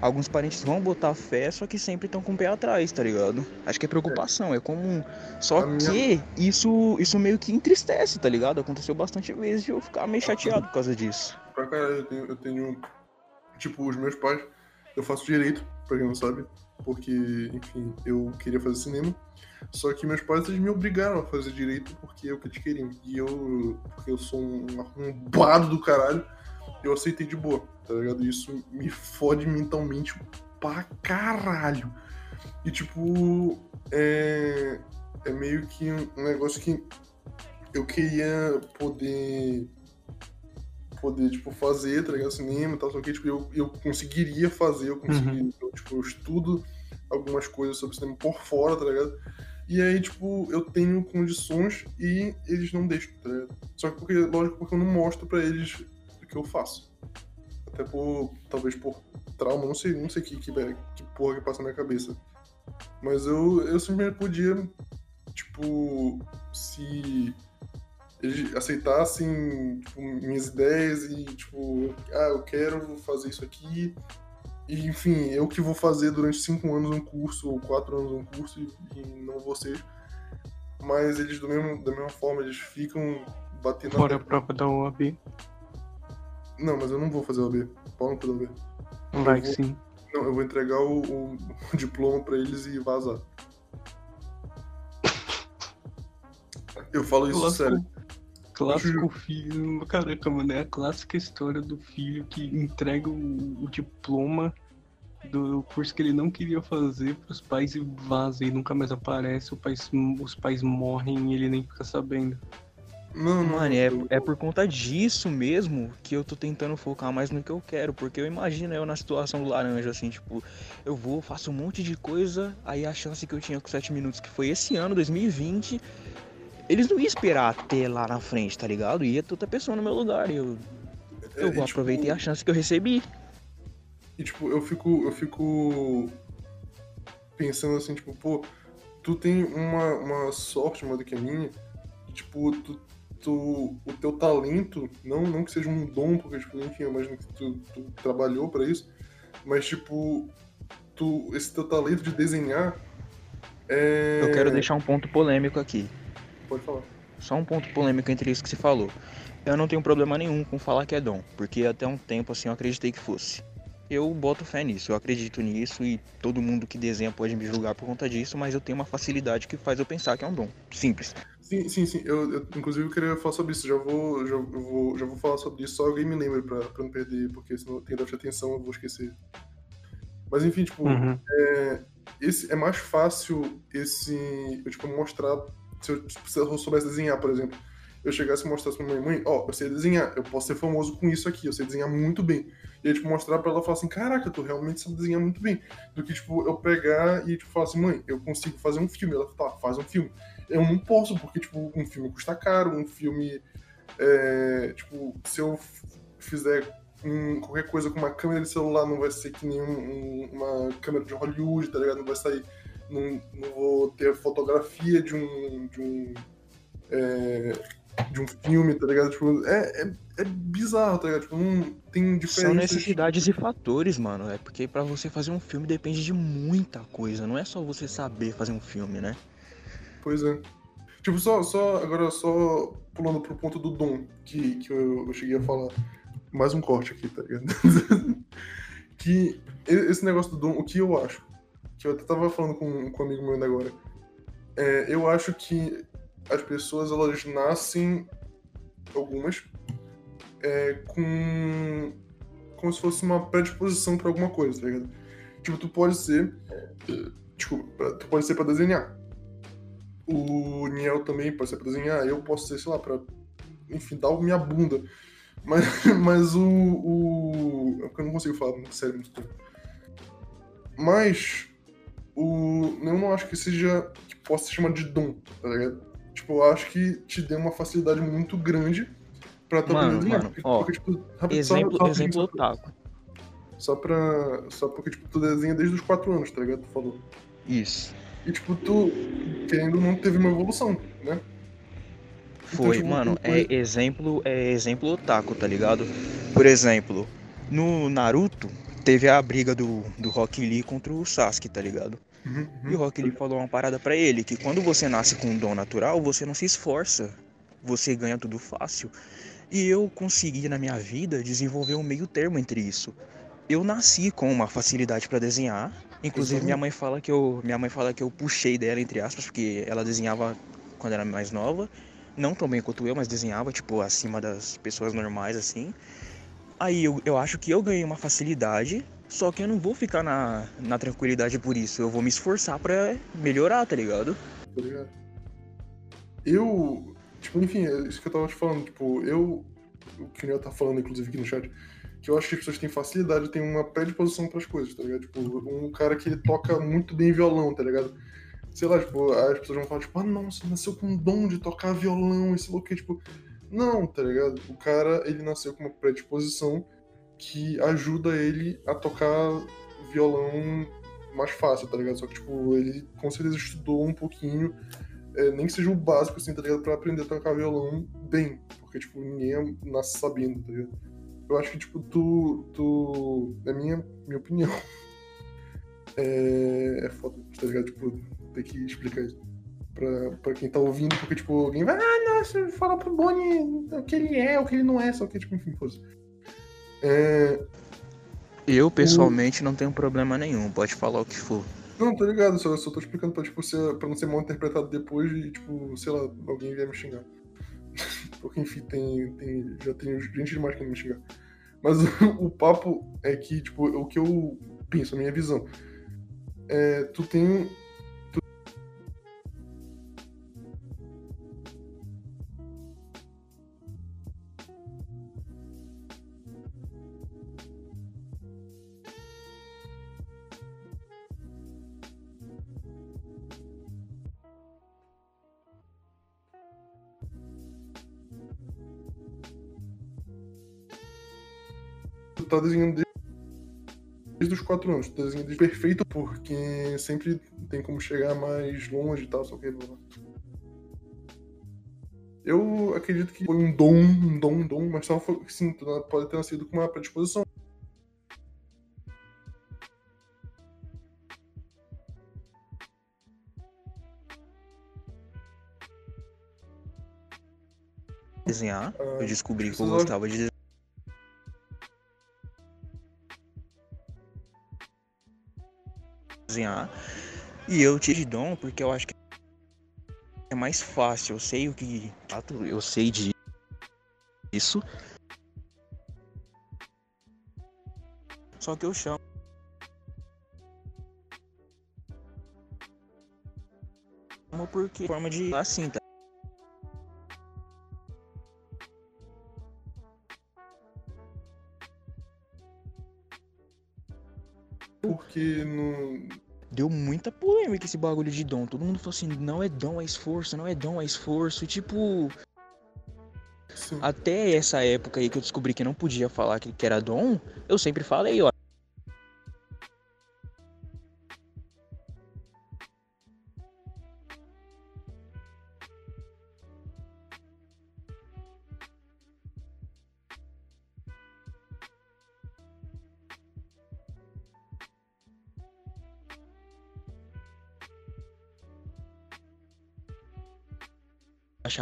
alguns parentes vão botar fé, só que sempre estão com o pé atrás, tá ligado? Acho que é preocupação, é comum. Só A minha- que isso, isso meio que entristece, tá ligado? Aconteceu bastante vezes de eu ficar meio chateado por causa disso. pra caralho, eu tenho, eu tenho. Tipo, os meus pais, eu faço direito, pra quem não sabe, porque, enfim, eu queria fazer cinema. Só que meus pais eles me obrigaram a fazer direito porque é o que eles queriam. E eu, porque eu sou um arrombado do caralho, eu aceitei de boa, tá ligado? Isso me fode mentalmente pra caralho. E tipo, é, é meio que um negócio que eu queria poder poder, tipo, fazer, tá ligado? Cinema e tal, só que, tipo, eu, eu conseguiria fazer, eu conseguiria, eu, tipo, eu estudo algumas coisas sobre cinema por fora, tá ligado? E aí, tipo, eu tenho condições e eles não deixam, tá ligado? Só que, porque, lógico, porque eu não mostro pra eles o que eu faço. Até por, talvez por trauma, não sei, não sei que, que, que porra que passa na minha cabeça. Mas eu, eu simplesmente podia, tipo, se eles aceitassem tipo, minhas ideias e, tipo, ah, eu quero fazer isso aqui. E, enfim, eu que vou fazer durante cinco anos um curso, ou quatro anos um curso, e, e não vocês. Mas eles, do mesmo, da mesma forma, eles ficam batendo na Fora a prova da OAB. Não, mas eu não vou fazer o AB. Pau no cu da OAB. Vai vou- sim. Não, eu vou entregar o, o- o diploma pra eles e vazar. Eu falo isso sério. Clássico filho. Caraca, mano, é a clássica história do filho que entrega o, o diploma do curso que ele não queria fazer pros pais e vaza e nunca mais aparece. O pais, os pais morrem e ele nem fica sabendo. Não. Mano, é, é por conta disso mesmo que eu tô tentando focar mais no que eu quero. Porque eu imagino eu na situação do laranja, assim, tipo, eu vou, faço um monte de coisa, aí a chance que eu tinha com 7 minutos, que foi esse ano, 2020, eles não iam esperar até lá na frente, tá ligado? Ia ter outra pessoa no meu lugar. Eu, é, eu tipo, aproveitei a chance que eu recebi. E tipo, eu fico, eu fico pensando assim, tipo, pô, tu tem uma, uma sorte maior do que a minha, que, tipo, tu, tu, o teu talento, não, não que seja um dom, porque, tipo, enfim, eu imagino que tu, tu trabalhou pra isso, mas, tipo, tu, esse teu talento de desenhar é... Eu quero deixar um ponto polêmico aqui. Pode falar. Só um ponto polêmico entre isso que se falou. Eu não tenho problema nenhum com falar que é dom, porque até um tempo assim eu acreditei que fosse. Eu boto fé nisso, eu acredito nisso e todo mundo que desenha pode me julgar por conta disso, mas eu tenho uma facilidade que faz eu pensar que é um dom. Simples. Sim, sim, sim. Eu, eu, inclusive, eu queria falar sobre isso. Já vou, já, eu vou, já vou falar sobre isso, só alguém me lembra pra, pra não perder, porque senão eu tenho de atenção, eu vou esquecer. Mas enfim, tipo, Uhum. esse é mais fácil esse eu tipo mostrar se eu, tipo, se eu soubesse desenhar por exemplo eu chegasse e mostrasse pra minha mãe ó eu sei desenhar eu posso ser famoso com isso aqui eu sei desenhar muito bem e aí tipo mostrar pra ela e falar assim caraca tu realmente sabe desenhar muito bem do que tipo eu pegar e tipo falar assim mãe eu consigo fazer um filme ela tá faz um filme eu não posso porque tipo um filme custa caro um filme é, tipo se eu fizer um- qualquer coisa com uma câmera de celular não vai ser que nem um- uma câmera de Hollywood, tá ligado? Não vai sair. Não, não vou ter fotografia de um. de um. é, de um filme, tá ligado? Tipo, é, é, é bizarro, tá ligado? Tipo, não tem diferença. São necessidades e fatores, mano. É porque pra você fazer um filme depende de muita coisa. Não é só você saber fazer um filme, né? Pois é. Tipo, só, só agora só pulando pro ponto do dom que, que eu, eu cheguei a falar. Mais um corte aqui, tá ligado? que esse negócio do dom, o que eu acho, que eu até tava falando com, com um amigo meu ainda agora, é, eu acho que as pessoas, elas nascem, algumas, é, com como se fosse uma predisposição pra alguma coisa, tá ligado? Tipo, tu pode ser, desculpa, tu pode ser pra desenhar, o Niel também pode ser pra desenhar, eu posso ser, sei lá, pra, enfim, dar minha bunda. Mas, mas o, o. É eu não consigo falar muito sério muito tempo. Mas o. Eu não acho que seja. que possa ser chamado de dom, tá ligado? tipo, eu acho que te deu uma facilidade muito grande pra tu Mano, mano, ó, porque, tipo, rápido, só- Exemplo, só- exemplo otaku. Só pra. Só porque, tipo, tu desenha desde os 4 anos, tá ligado? Tu falou. Isso. E, tipo, tu, querendo ou não, teve uma evolução, né? Foi, tipo, mano, é exemplo, é exemplo otaku, tá ligado? Por exemplo, no Naruto teve a briga do, do Rock Lee contra o Sasuke, tá ligado? Uhum, E o Rock Lee falou uma parada pra ele, que quando você nasce com um dom natural, você não se esforça. Você ganha tudo fácil. E eu consegui na minha vida desenvolver um meio termo entre isso. Eu nasci com uma facilidade pra desenhar. Inclusive minha mãe fala que eu, minha mãe fala que eu puxei dela entre aspas, porque ela desenhava quando era mais nova, não tão bem quanto eu, mas desenhava tipo acima das pessoas normais assim. Aí eu, eu acho que eu ganhei uma facilidade, só que eu não vou ficar na, na tranquilidade por isso. Eu vou me esforçar pra melhorar, tá ligado? tá ligado? Eu, tipo, enfim, é isso que eu tava te falando, tipo, eu, o que eu tá falando, inclusive, aqui no chat, que eu acho que as pessoas têm facilidade, têm uma predisposição pras coisas, tá ligado? Tipo, um cara que toca muito bem violão, tá ligado? Sei lá, tipo, as pessoas vão falar, tipo, ah, nossa, nasceu com um dom de tocar violão, esse louco, tipo, não, tá ligado? O cara, ele nasceu com uma predisposição que ajuda ele a tocar violão mais fácil, tá ligado? Só que, tipo, ele com certeza estudou um pouquinho é, nem que seja o básico, assim, tá ligado? Pra aprender a tocar violão bem. Porque, tipo, ninguém nasce sabendo, tá ligado? Eu acho que, tipo, tu. tu é minha, minha opinião. É, é foda, tá ligado? Tipo, ter que explicar isso pra, pra quem tá ouvindo, porque, tipo, alguém vai, ah, nossa, fala pro Bonnie o que ele é, o que ele não é, só que, tipo, enfim, foda É, Eu, pessoalmente, não tenho problema nenhum. Pode falar o que for. Não, tô ligado, só, só tô explicando pra, tipo, ser, pra não ser mal interpretado depois e, tipo, sei lá, alguém vier me xingar. Porque, enfim, tem, tem, já tem gente demais querendo me xingar. Mas o, papo é que, tipo, o que eu penso, a minha visão, é, tu tem... tu tá desenhando desde, os quatro anos. Tu tá desenhando desde perfeito porque sempre tem como chegar mais longe e tal, só que. blá. Eu acredito que foi um dom, um dom, um dom, mas só foi, sim, tu pode ter nascido com uma predisposição. Desenhar, Ah, eu descobri que eu gostava de desenhar. E eu tive dom porque eu acho que é mais fácil. Eu sei o que. Eu sei de isso. Só que eu chamo. Porque forma de assim, tá? Porque no. Deu muita polêmica esse bagulho de dom. Todo mundo falou assim: não é dom, é esforço, não é dom, é esforço. E tipo, Sim. até essa época aí que eu descobri que não podia falar que que era dom, eu sempre falei, ó.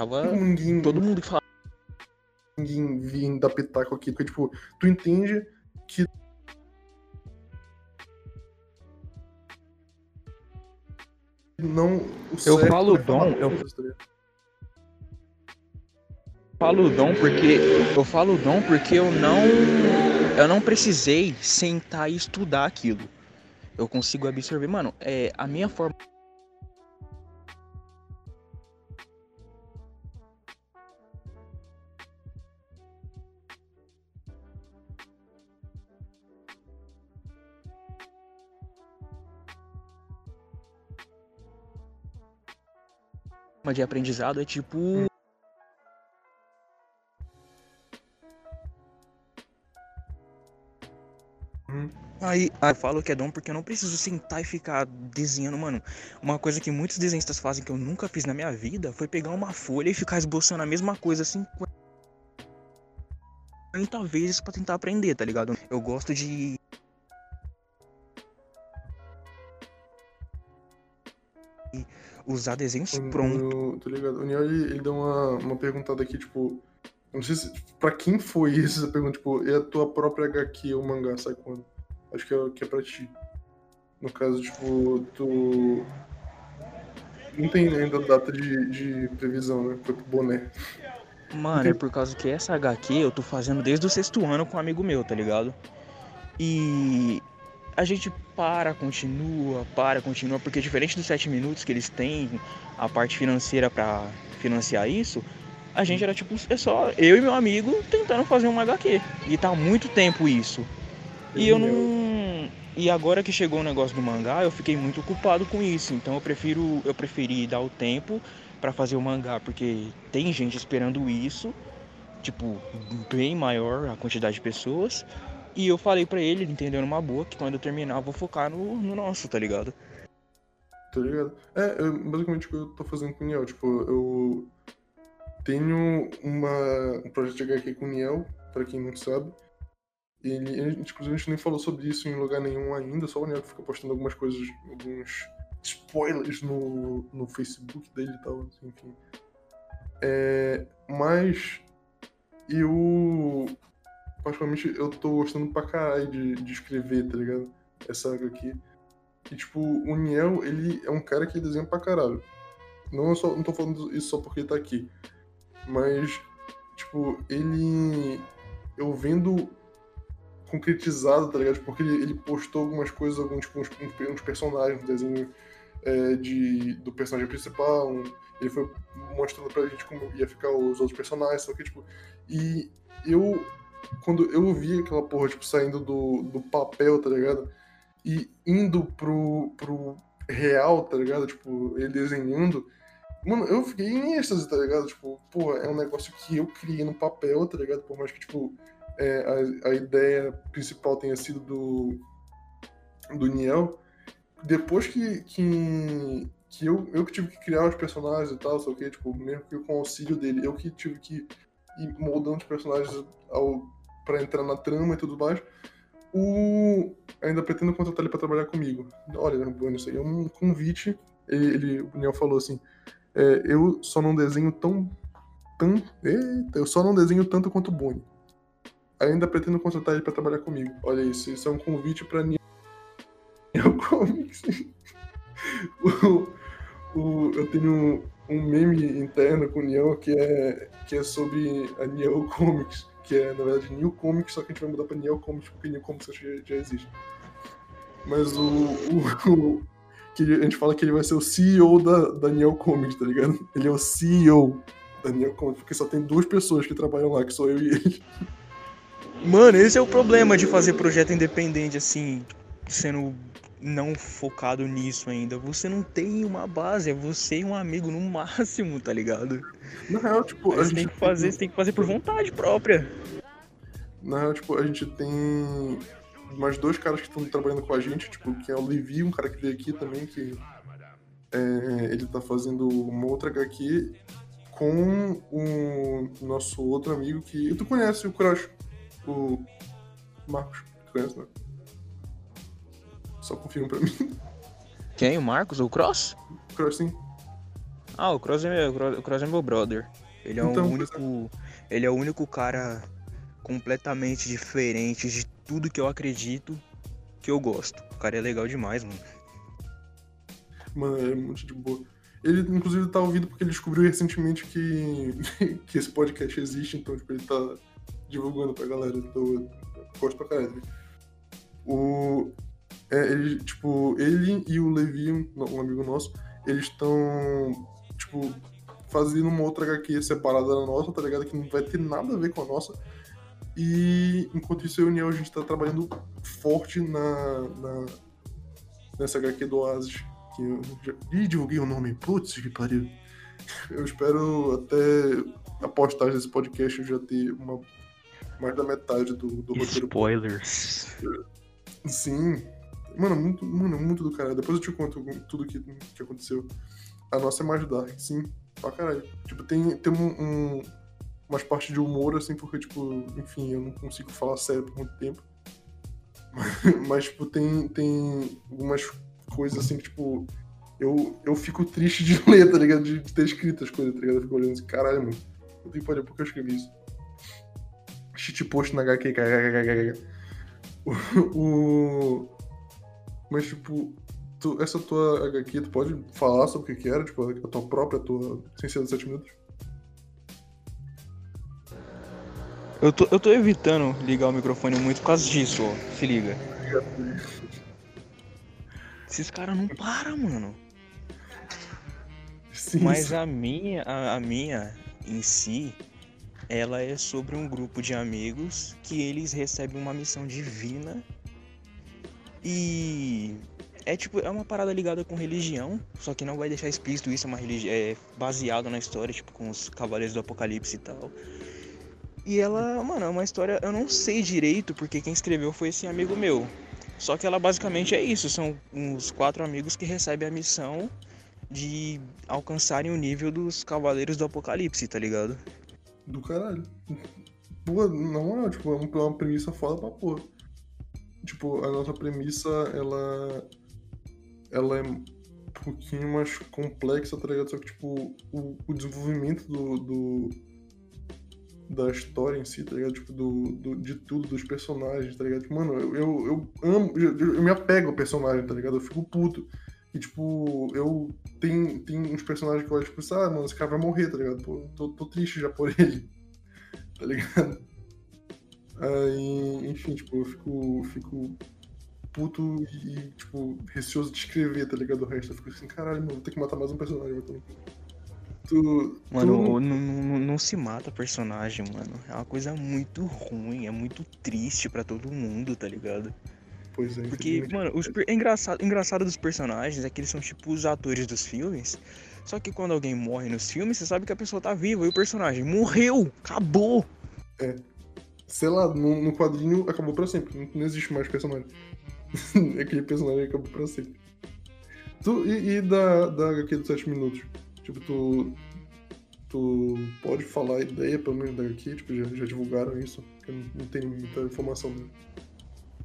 Achava Como ninguém, todo mundo que falava. ninguém vir dar pitaco aqui, porque, tipo, tu entende que. Não. O Eu falo é dom, eu- coisas, tá falo dom porque eu falo dom porque eu não eu não precisei sentar e estudar aquilo. Eu consigo absorver, mano, é a minha forma de aprendizado é tipo. Hum. Aí, aí eu falo que é dom porque eu não preciso sentar e ficar desenhando, mano. Uma coisa que muitos desenhistas fazem que eu nunca fiz na minha vida foi pegar uma folha e ficar esboçando a mesma coisa 50 vezes pra tentar aprender, tá ligado? Eu gosto de usar desenhos O- prontos. o- Tô ligado. O Niel, ele, ele deu uma, uma perguntada aqui, tipo. eu Não sei se. Pra quem foi essa pergunta? Tipo, é a tua própria HQ ou mangá, sai quando? Acho que é, que é pra ti. No caso, tipo, tu. Não tem ainda data de, de previsão, né? Foi pro boné. Mano, é por causa que essa HQ eu tô fazendo desde o sexto ano com um amigo meu, tá ligado? E a gente para, continua, para, continua, porque diferente dos sete minutos que eles têm a parte financeira pra financiar isso, a gente era tipo, é só eu e meu amigo tentando fazer uma HQ. E tá há muito tempo isso. E eu não. E agora que chegou o negócio do mangá, eu fiquei muito ocupado com isso. Então eu prefiro. Eu preferi dar o tempo pra fazer o mangá, porque tem gente esperando isso. Tipo, bem maior a quantidade de pessoas. E eu falei pra ele, ele entendeu numa boa, que quando eu terminar eu vou focar no, no nosso, tá ligado? Tá ligado? É, basicamente o que eu tô fazendo com o Niel. Tipo, eu tenho uma, um projeto de HQ com o Niel, pra quem não sabe. Ele, ele- inclusive, a gente nem falou sobre isso em lugar nenhum ainda, só o Niel que fica postando algumas coisas, alguns spoilers no, no Facebook dele e tal, enfim. É, mas eu, particularmente, eu tô gostando pra caralho de, de escrever, tá ligado? Essa HQ. E, tipo, o Niel, ele é um cara que desenha pra caralho. Não, só, não tô falando isso só porque ele tá aqui. Mas, tipo, ele. Eu vendo concretizado, tá ligado? Porque ele, ele postou algumas coisas, alguns tipo, uns, uns personagens, um desenho é, de, do personagem principal. um- ele foi mostrando pra gente como ia ficar os outros personagens, só que, tipo. E eu. Quando eu vi aquela porra, tipo, saindo do, do papel, tá ligado? E indo pro, pro real, tá ligado? Tipo, ele desenhando. Mano, eu fiquei em êxtase, tá ligado? Tipo, pô, é um negócio que eu criei no papel, tá ligado? Por mais que, tipo, é, a, a ideia principal tenha sido do, do Niel. Depois que, que, que eu, eu que tive que criar os personagens e tal, só que, tipo, mesmo que com o auxílio dele, eu que tive que ir moldando os personagens ao, pra entrar na trama e tudo mais. O... Ainda pretendo contratar ele pra trabalhar comigo. Olha, Bruno, isso aí é um convite. Ele, ele- o Niel falou assim: é, eu só não desenho tão. tão eita, eu só não desenho tanto quanto o Boni. Ainda pretendo contratar ele pra trabalhar comigo. Olha isso, isso é um convite Niel Comics. o, o, eu tenho um meme interno com o Niel que é, que é sobre a Niel Comics, que é, na verdade, New Comics, só que a gente vai mudar pra Niel Comics, porque New Comics já, já existe. Mas o, o, o- que a gente fala que ele vai ser o CEO da, da Niel Comics, tá ligado? Ele é o CEO da Niel Comics, porque só tem duas pessoas que trabalham lá, que sou eu e ele. Mano, esse é o problema de fazer projeto independente assim, sendo não focado nisso ainda. Você não tem uma base, é você e um amigo no máximo, tá ligado? Na real, tipo, a Você gente tem que fazer, você tem que fazer por vontade própria. Na real, tipo, a gente tem mais dois caras que estão trabalhando com a gente, tipo, que é o Levi, um cara que veio aqui também, que é, ele tá fazendo uma outra HQ com o nosso outro amigo que. Tu conhece o Crush, o Marcos, tu conhece, né? Só confirma pra mim. Quem? O Marcos? O Cross? Crush, sim. Ah, o Cross é, o Cross- o Cross é meu brother. Ele é Então, o único. Ele é o único cara completamente diferente de tudo que eu acredito que eu gosto. O cara é legal demais, mano. Mano, é muito de boa. Ele, inclusive, tá ouvindo porque ele descobriu recentemente que, que esse podcast existe, então, tipo, ele tá divulgando pra galera. Então, eu gosto pra caralho. dele. O, é, ele, tipo, ele e o Levi, um, amigo nosso, eles estão, tipo, fazendo uma outra HQ separada da nossa, tá ligado? Que não vai ter nada a ver com a nossa. E enquanto isso, eu e o Niel, a gente tá trabalhando forte na, na, nessa HQ do Oasis. Que eu já... Ih, divulguei o nome. Putz, que pariu. Eu espero até a postagem desse podcast eu já ter uma, mais da metade do, do roteiro. Spoilers. Sim. Mano, muito, mano, muito do caralho. Depois eu te conto tudo que, que aconteceu. A nossa é mais dark, sim. Pra caralho. Tipo, tem, tem um, um, umas partes de humor, assim, porque, tipo, enfim, eu não consigo falar sério por muito tempo. Mas, tipo, tem, tem algumas coisas, assim, que, tipo, eu, eu fico triste de ler, tá ligado? De, de ter escrito as coisas, tá ligado? Eu fico olhando assim, caralho, mano. Eu tenho que porque eu escrevi isso. Shitpost na HQ, o, o... Mas, tipo, tu, essa tua HQ, tu pode falar sobre o que, que era? Tipo, a tua própria, a tua, sem ser de 7 minutos? Eu tô, eu tô evitando ligar o microfone muito por causa disso, ó. Se liga. Esses caras não param, mano. Sim, Mas sim. a minha, a, a minha em si, ela é sobre um grupo de amigos que eles recebem uma missão divina e é tipo é uma parada ligada com religião, só que não vai deixar explícito isso é uma religião é baseado na história tipo com os cavaleiros do apocalipse e tal. E ela, mano, é uma história eu não sei direito porque quem escreveu foi esse amigo meu. Só que ela basicamente é isso, são uns quatro amigos que recebem a missão de alcançarem o nível dos cavaleiros do apocalipse, tá ligado? Do caralho. Pô, não tipo, é é uma premissa foda pra porra. Tipo, a nossa premissa, ela. Ela é um pouquinho mais complexa, tá ligado? Só que, tipo, o, o desenvolvimento do, do- da história em si, tá ligado? Tipo, do, do- de tudo, dos personagens, tá ligado? Tipo, mano, eu, eu, eu amo, eu, eu me apego ao personagem, tá ligado? Eu fico puto. E, tipo, eu. Tem, tem uns personagens que eu olho, tipo, ah, mano, esse cara vai morrer, tá ligado? Pô, tô, tô triste já por ele. Tá ligado? Aí, enfim, tipo, eu fico, fico puto e, tipo, receoso de escrever, tá ligado? O resto. Eu fico assim, caralho, mano, vou ter que matar mais um personagem. cu. Tu. Mano, tu... não, não, não se mata personagem, mano. É uma coisa muito ruim, é muito triste pra todo mundo, tá ligado? Pois é, Porque, mano, os per- é engraçado, engraçado dos personagens é que eles são tipo os atores dos filmes. Só que quando alguém morre nos filmes, você sabe que a pessoa tá viva e o personagem morreu, acabou. Sei lá, no, no quadrinho acabou pra sempre. Não, não existe mais personagem. Aquele personagem acabou pra sempre. Tu, e, e da, da HQ dos 7 minutos? Tipo, tu. Tu pode falar a ideia, pelo menos, da HQ? Tipo, já, já divulgaram isso? Não, não muita informação. Né?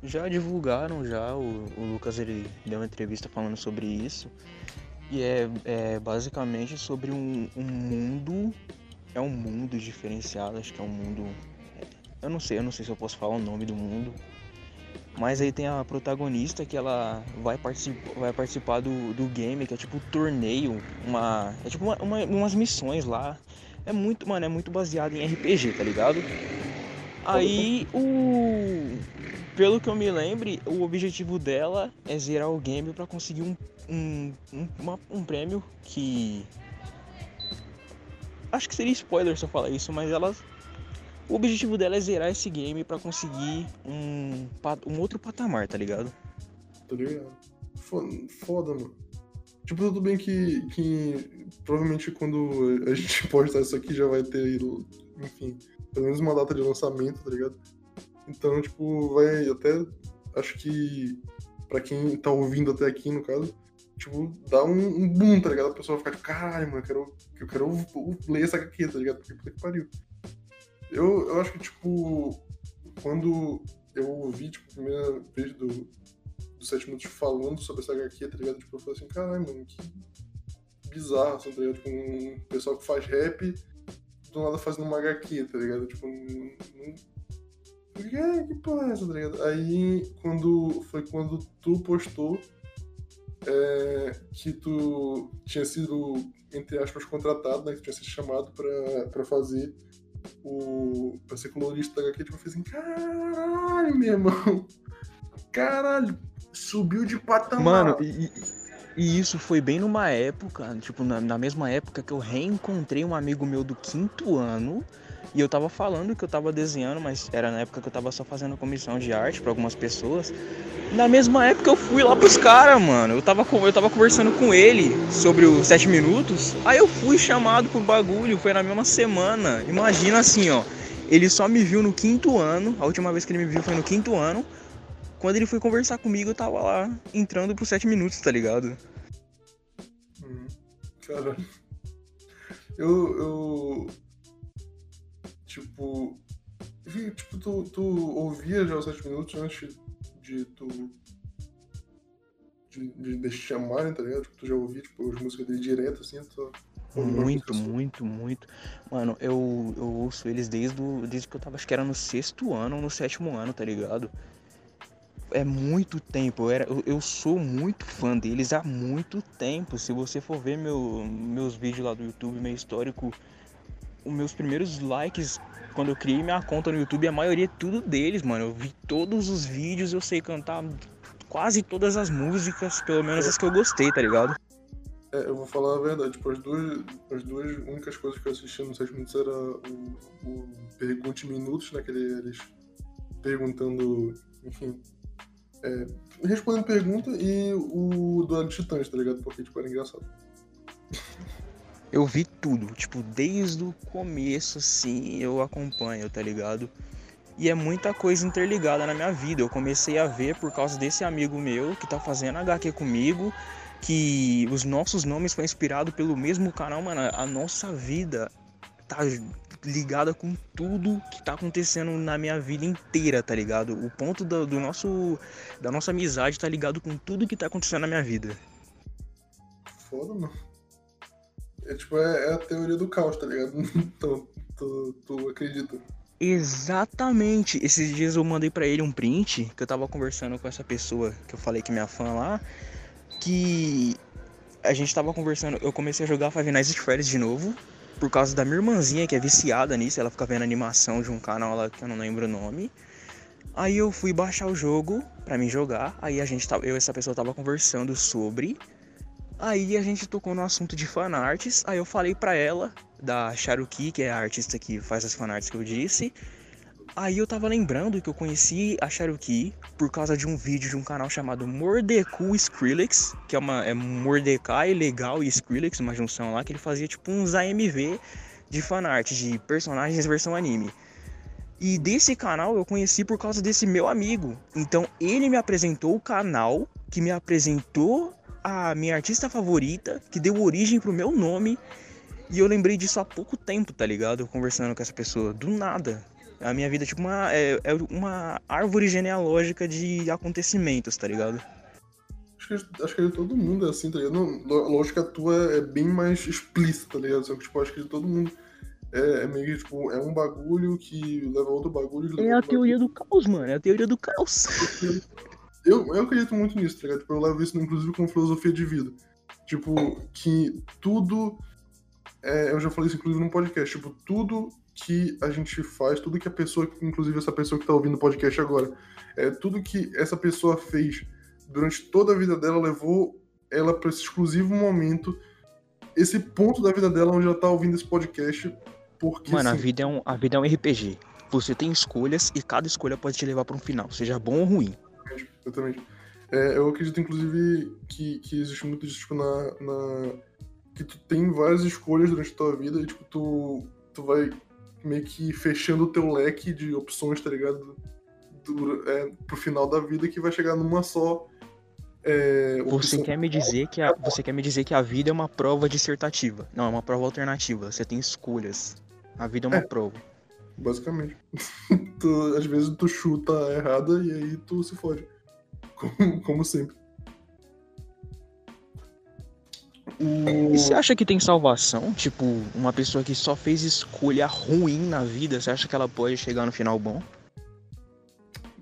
Já divulgaram já, o, o Lucas ele deu uma entrevista falando sobre isso. E é, é basicamente sobre um, um mundo. É um mundo diferenciado, acho que é um mundo. Eu não sei, eu não sei se eu posso falar o nome do mundo. Mas aí tem a protagonista que ela vai, particip, vai participar do, do game, que é tipo um torneio, uma. É tipo uma, uma- umas missões lá. É muito, mano, é muito baseado em RPG, tá ligado? Aí o. Pelo que eu me lembre, o objetivo dela é zerar o game pra conseguir um, um, um, uma- um prêmio que. Acho que seria spoiler se eu falar isso, mas ela. O objetivo dela é zerar esse game pra conseguir um, um outro patamar, tá ligado? Tá ligado? Foda, mano. Tipo, tudo bem que, que provavelmente quando a gente postar isso aqui já vai ter, enfim, pelo menos uma data de lançamento, tá ligado? Então, tipo, vai até. Acho que pra quem tá ouvindo até aqui, no caso, tipo, dá um, um boom, tá ligado? A pessoa vai ficar tipo, caralho, mano, eu quero, eu quero ler essa HQ, tá ligado? Porque puta que pariu. Eu, eu acho que, tipo, quando eu ouvi, tipo, a primeira vez do, dos 7 minutos falando sobre essa HQ, tá ligado? Tipo, eu falei assim, caralho, mano, que bizarro, assim, tá ligado? Tipo, um pessoal que faz rap, do nada fazendo uma HQ, tá ligado? Tipo, um... Que, que porra é essa, tá ligado? Aí, quando. Foi quando tu postou é, que tu tinha sido, entre aspas, contratado, né? Que tu tinha sido chamado pra, pra fazer o. pra ser colorista da HQ, tipo, eu falei assim, caralho, meu irmão. Caralho, subiu de patamar. Mano, e, e- isso foi bem numa época, tipo, na, na mesma época que eu reencontrei um amigo meu do quinto ano E eu tava falando que eu tava desenhando, mas era na época que eu tava só fazendo comissão de arte pra algumas pessoas. Na mesma época eu fui lá pros caras, mano. Eu tava, eu tava conversando com ele sobre os 7 minutos. Aí eu fui chamado pro bagulho, foi na mesma semana. Imagina assim, ó. Ele só me viu no quinto ano. A última vez que ele me viu foi no quinto ano. Quando ele foi conversar comigo, eu tava lá entrando pros 7 minutos, tá ligado? Hum, cara. Eu. eu tipo. Tipo, tu, tu ouvia já os 7 minutos antes de tu. De, de, de chamarem, tá ligado? Tipo, tu já ouvia tipo, as músicas dele direto, assim, tu. Muito, muito, muito. Mano, eu, eu ouço eles desde, o, desde que eu tava, acho que era no sexto ano ou no sétimo ano, tá ligado? É muito tempo, eu, era, eu, eu sou muito fã deles há muito tempo. Se você for ver meu, meus vídeos lá do YouTube, meu histórico, os meus primeiros likes quando eu criei minha conta no YouTube, a maioria é tudo deles, mano. Eu vi todos os vídeos, eu sei cantar quase todas as músicas, pelo menos as que eu gostei, tá ligado? É, eu vou falar a verdade, tipo, as duas, as duas únicas coisas que eu assisti no 7 minutos era o, o Pergunte Minutos, né, que eles perguntando, enfim, é, respondendo pergunta, e o de Titãs, tá ligado? Porque, tipo, era engraçado. Eu vi tudo, tipo, desde o começo, assim, eu acompanho, tá ligado? E é muita coisa interligada na minha vida. Eu comecei a ver por causa desse amigo meu que tá fazendo HQ comigo, que os nossos nomes foram inspirados pelo mesmo canal, mano. A nossa vida tá ligada com tudo que tá acontecendo na minha vida inteira, tá ligado? O ponto do, do nosso da nossa amizade tá ligado com tudo que tá acontecendo na minha vida. Foda, mano. É tipo, é, é, a teoria do caos, tá ligado? tu, tu, tu acredita. Exatamente. Esses dias eu mandei para ele um print que eu tava conversando com essa pessoa que eu falei que é minha fã lá, que a gente tava conversando, eu comecei a jogar Five Nights at Freddy's de novo, por causa da minha irmãzinha que é viciada nisso, ela fica vendo animação de um canal lá que eu não lembro o nome. Aí eu fui baixar o jogo para mim jogar, aí a gente tava, eu e essa pessoa tava conversando sobre Aí a gente tocou no assunto de fanarts, aí eu falei pra ela, da Charuki, que é a artista que faz as fanarts que eu disse. Aí eu tava lembrando que eu conheci a Charuki por causa de um vídeo de um canal chamado Mordeku Skrillex, que é uma é Mordecai Legal e Skrillex, uma junção lá, que ele fazia tipo uns AMV de fanart, de personagens versão anime. E desse canal eu conheci por causa desse meu amigo. Então ele me apresentou o canal, que me apresentou a minha artista favorita, que deu origem pro meu nome. E eu lembrei disso há pouco tempo, tá ligado? Conversando com essa pessoa. Do nada. A minha vida é tipo uma, é, é uma árvore genealógica de acontecimentos, tá ligado? Acho que, acho que de todo mundo é assim, tá ligado? Não, lógico que a tua é bem mais explícita, tá ligado? Só que, tipo, acho que de todo mundo é, é, meio que, tipo, é um bagulho que leva a outro bagulho. É a teoria bagulho. do caos, mano. É a teoria do caos. Eu, eu acredito muito nisso, tá ligado? Tipo, eu levo isso, inclusive, com filosofia de vida. Tipo, que tudo. É, eu já falei isso, inclusive, num podcast. Tipo, tudo que a gente faz, tudo que a pessoa, inclusive essa pessoa que tá ouvindo o podcast agora, é, tudo que essa pessoa fez durante toda a vida dela levou ela para esse exclusivo momento, esse ponto da vida dela onde ela tá ouvindo esse podcast. Porque, Mano, assim, a, vida é um, a vida é um RPG. Você tem escolhas e cada escolha pode te levar para um final, seja bom ou ruim exatamente. É, eu acredito, inclusive, que, que existe muito disso, tipo, na, na, Que tu tem várias escolhas durante a tua vida e, tipo, tu, tu vai meio que fechando o teu leque de opções, tá ligado? Do, é, pro final da vida que vai chegar numa só. É, você quer me dizer que a, você quer me dizer que a vida é uma prova dissertativa? Não, é uma prova alternativa. Você tem escolhas. A vida é uma é, prova. Basicamente. tu, às vezes tu chuta errada e aí tu se fode como, como sempre. O... E você acha que tem salvação? Tipo, uma pessoa que só fez escolha ruim na vida, você acha que ela pode chegar no final bom?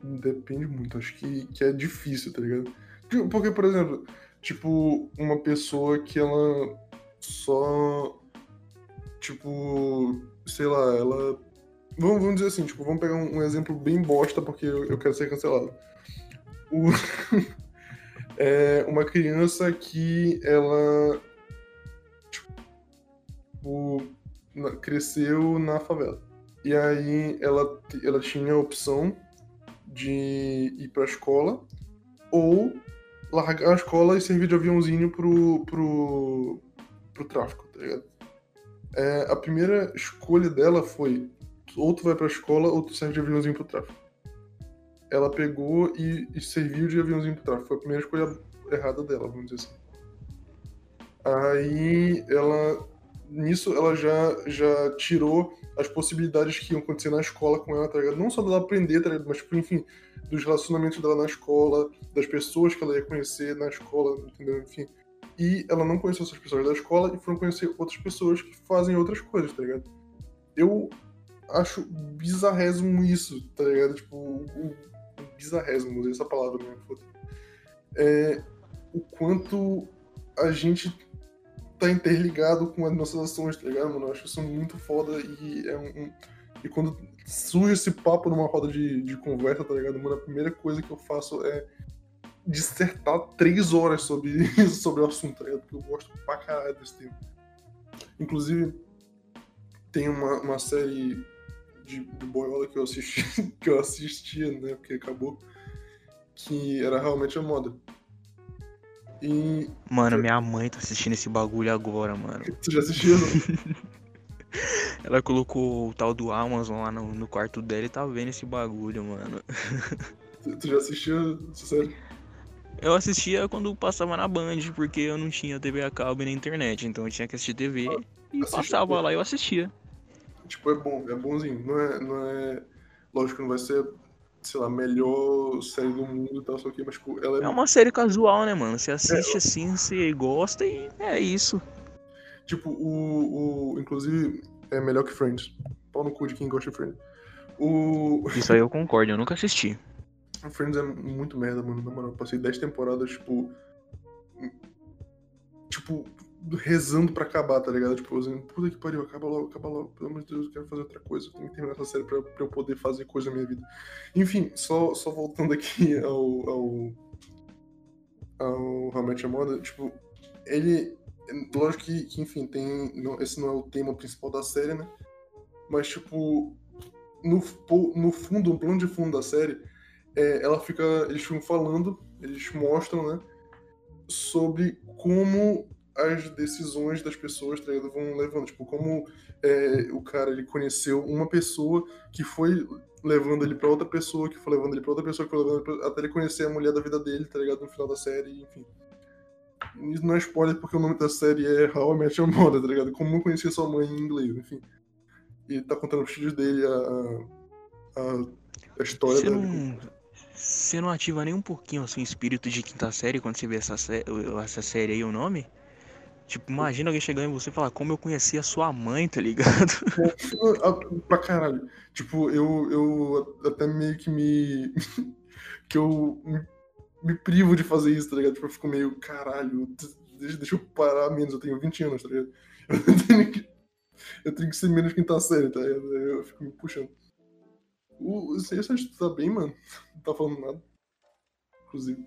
Depende muito, acho que, que é difícil, tá ligado? Tipo, porque, por exemplo, tipo, uma pessoa que ela só. Tipo, sei lá, ela. Vamos, vamos dizer assim, tipo, vamos pegar um, um exemplo bem bosta porque eu, eu quero ser cancelado o, é uma criança que ela tipo, cresceu na favela. E aí ela, ela tinha a opção de ir pra escola ou largar a escola e servir de aviãozinho pro, pro, pro tráfico, tá ligado? É, a primeira escolha dela foi ou tu vai pra escola ou tu serve de aviãozinho pro tráfico. Ela pegou e, e serviu de aviãozinho pro tráfico. Foi a primeira escolha errada dela, vamos dizer assim. Aí ela. Nisso ela já, já tirou as possibilidades que iam acontecer na escola com ela, tá ligado? Não só dela aprender, tá ligado? Mas, tipo, enfim, dos relacionamentos dela na escola, das pessoas que ela ia conhecer na escola, entendeu? Enfim. E ela não conheceu essas pessoas da escola e foram conhecer outras pessoas que fazem outras coisas, tá ligado? Eu acho bizarrésimo isso, tá ligado? Tipo, o, bizarrésimo, usei essa palavra, né? É, o quanto a gente tá interligado com as nossas ações, tá ligado, mano? Eu acho isso muito foda e é um, um. e quando surge esse papo numa roda de, de conversa, tá ligado, mano? A primeira coisa que eu faço é dissertar três horas sobre, sobre o assunto, tá ligado? Porque eu gosto pra caralho desse tema. Inclusive, tem uma, uma série de, de boiola que eu assisti, que eu assistia, né? Porque acabou, que era realmente a moda. E. Mano, minha mãe tá assistindo esse bagulho agora, mano. Tu já assistiu? Ela colocou o tal do Amazon lá no, no quarto dela e tá vendo esse bagulho, mano. Tu já assistiu série? Eu assistia quando passava na Band, porque eu não tinha TV a cabo e na internet, então eu tinha que assistir TV ah, e passava lá e eu assistia. Tipo, é bom, é bonzinho. Não é, não é. Lógico que não vai ser, sei lá, melhor série do mundo e tal, só que, mas tipo, ela é. É uma série casual, né, mano? Você assiste é, assim, você gosta e é isso. Tipo, o. o inclusive, é melhor que Friends. Pau no cu de quem gosta de Friends. O... Isso aí eu concordo, eu nunca assisti. Friends é muito merda, mano. Na moral, passei 10 temporadas, tipo. Tipo, rezando pra acabar, tá ligado? Tipo, dizendo, puta que pariu, acaba logo, acaba logo. Pelo amor de Deus, eu quero fazer outra coisa. Eu tenho que terminar essa série pra, pra eu poder fazer coisa na minha vida. Enfim, só, só voltando aqui ao. ao. ao How I Moda, tipo, ele. Lógico que, que enfim, tem. Não, esse não é o tema principal da série, né? Mas, tipo, no, no fundo, no plano de fundo da série, é, ela fica. Eles ficam falando, eles mostram, né? Sobre como as decisões das pessoas tá ligado? vão levando. Tipo, como é, o cara ele conheceu uma pessoa que foi levando ele para outra pessoa, que foi levando ele para outra pessoa, que foi levando pra... até ele conhecer a mulher da vida dele, tá ligado? No final da série, enfim. Isso não é spoiler porque o nome da série é How I Met Your Mother, tá ligado? Como eu conhecia sua mãe em inglês, enfim. E tá contando os filhos dele a, a, a história Você não... Você não ativa nem um pouquinho assim, o espírito de quinta série quando você vê essa, sé... essa série aí, o nome? Tipo, imagina alguém chegando em você e falar como eu conheci a sua mãe, tá ligado? pra caralho. Tipo, eu, eu até meio que me. que eu me, privo de fazer isso, tá ligado? Tipo, eu fico meio, caralho, deixa, deixa eu parar menos, eu tenho 20 anos, tá ligado? Eu tenho que, eu tenho que ser menos quinta série, tá ligado? Eu fico me puxando. O César tá bem, mano. Não tá falando nada. Inclusive.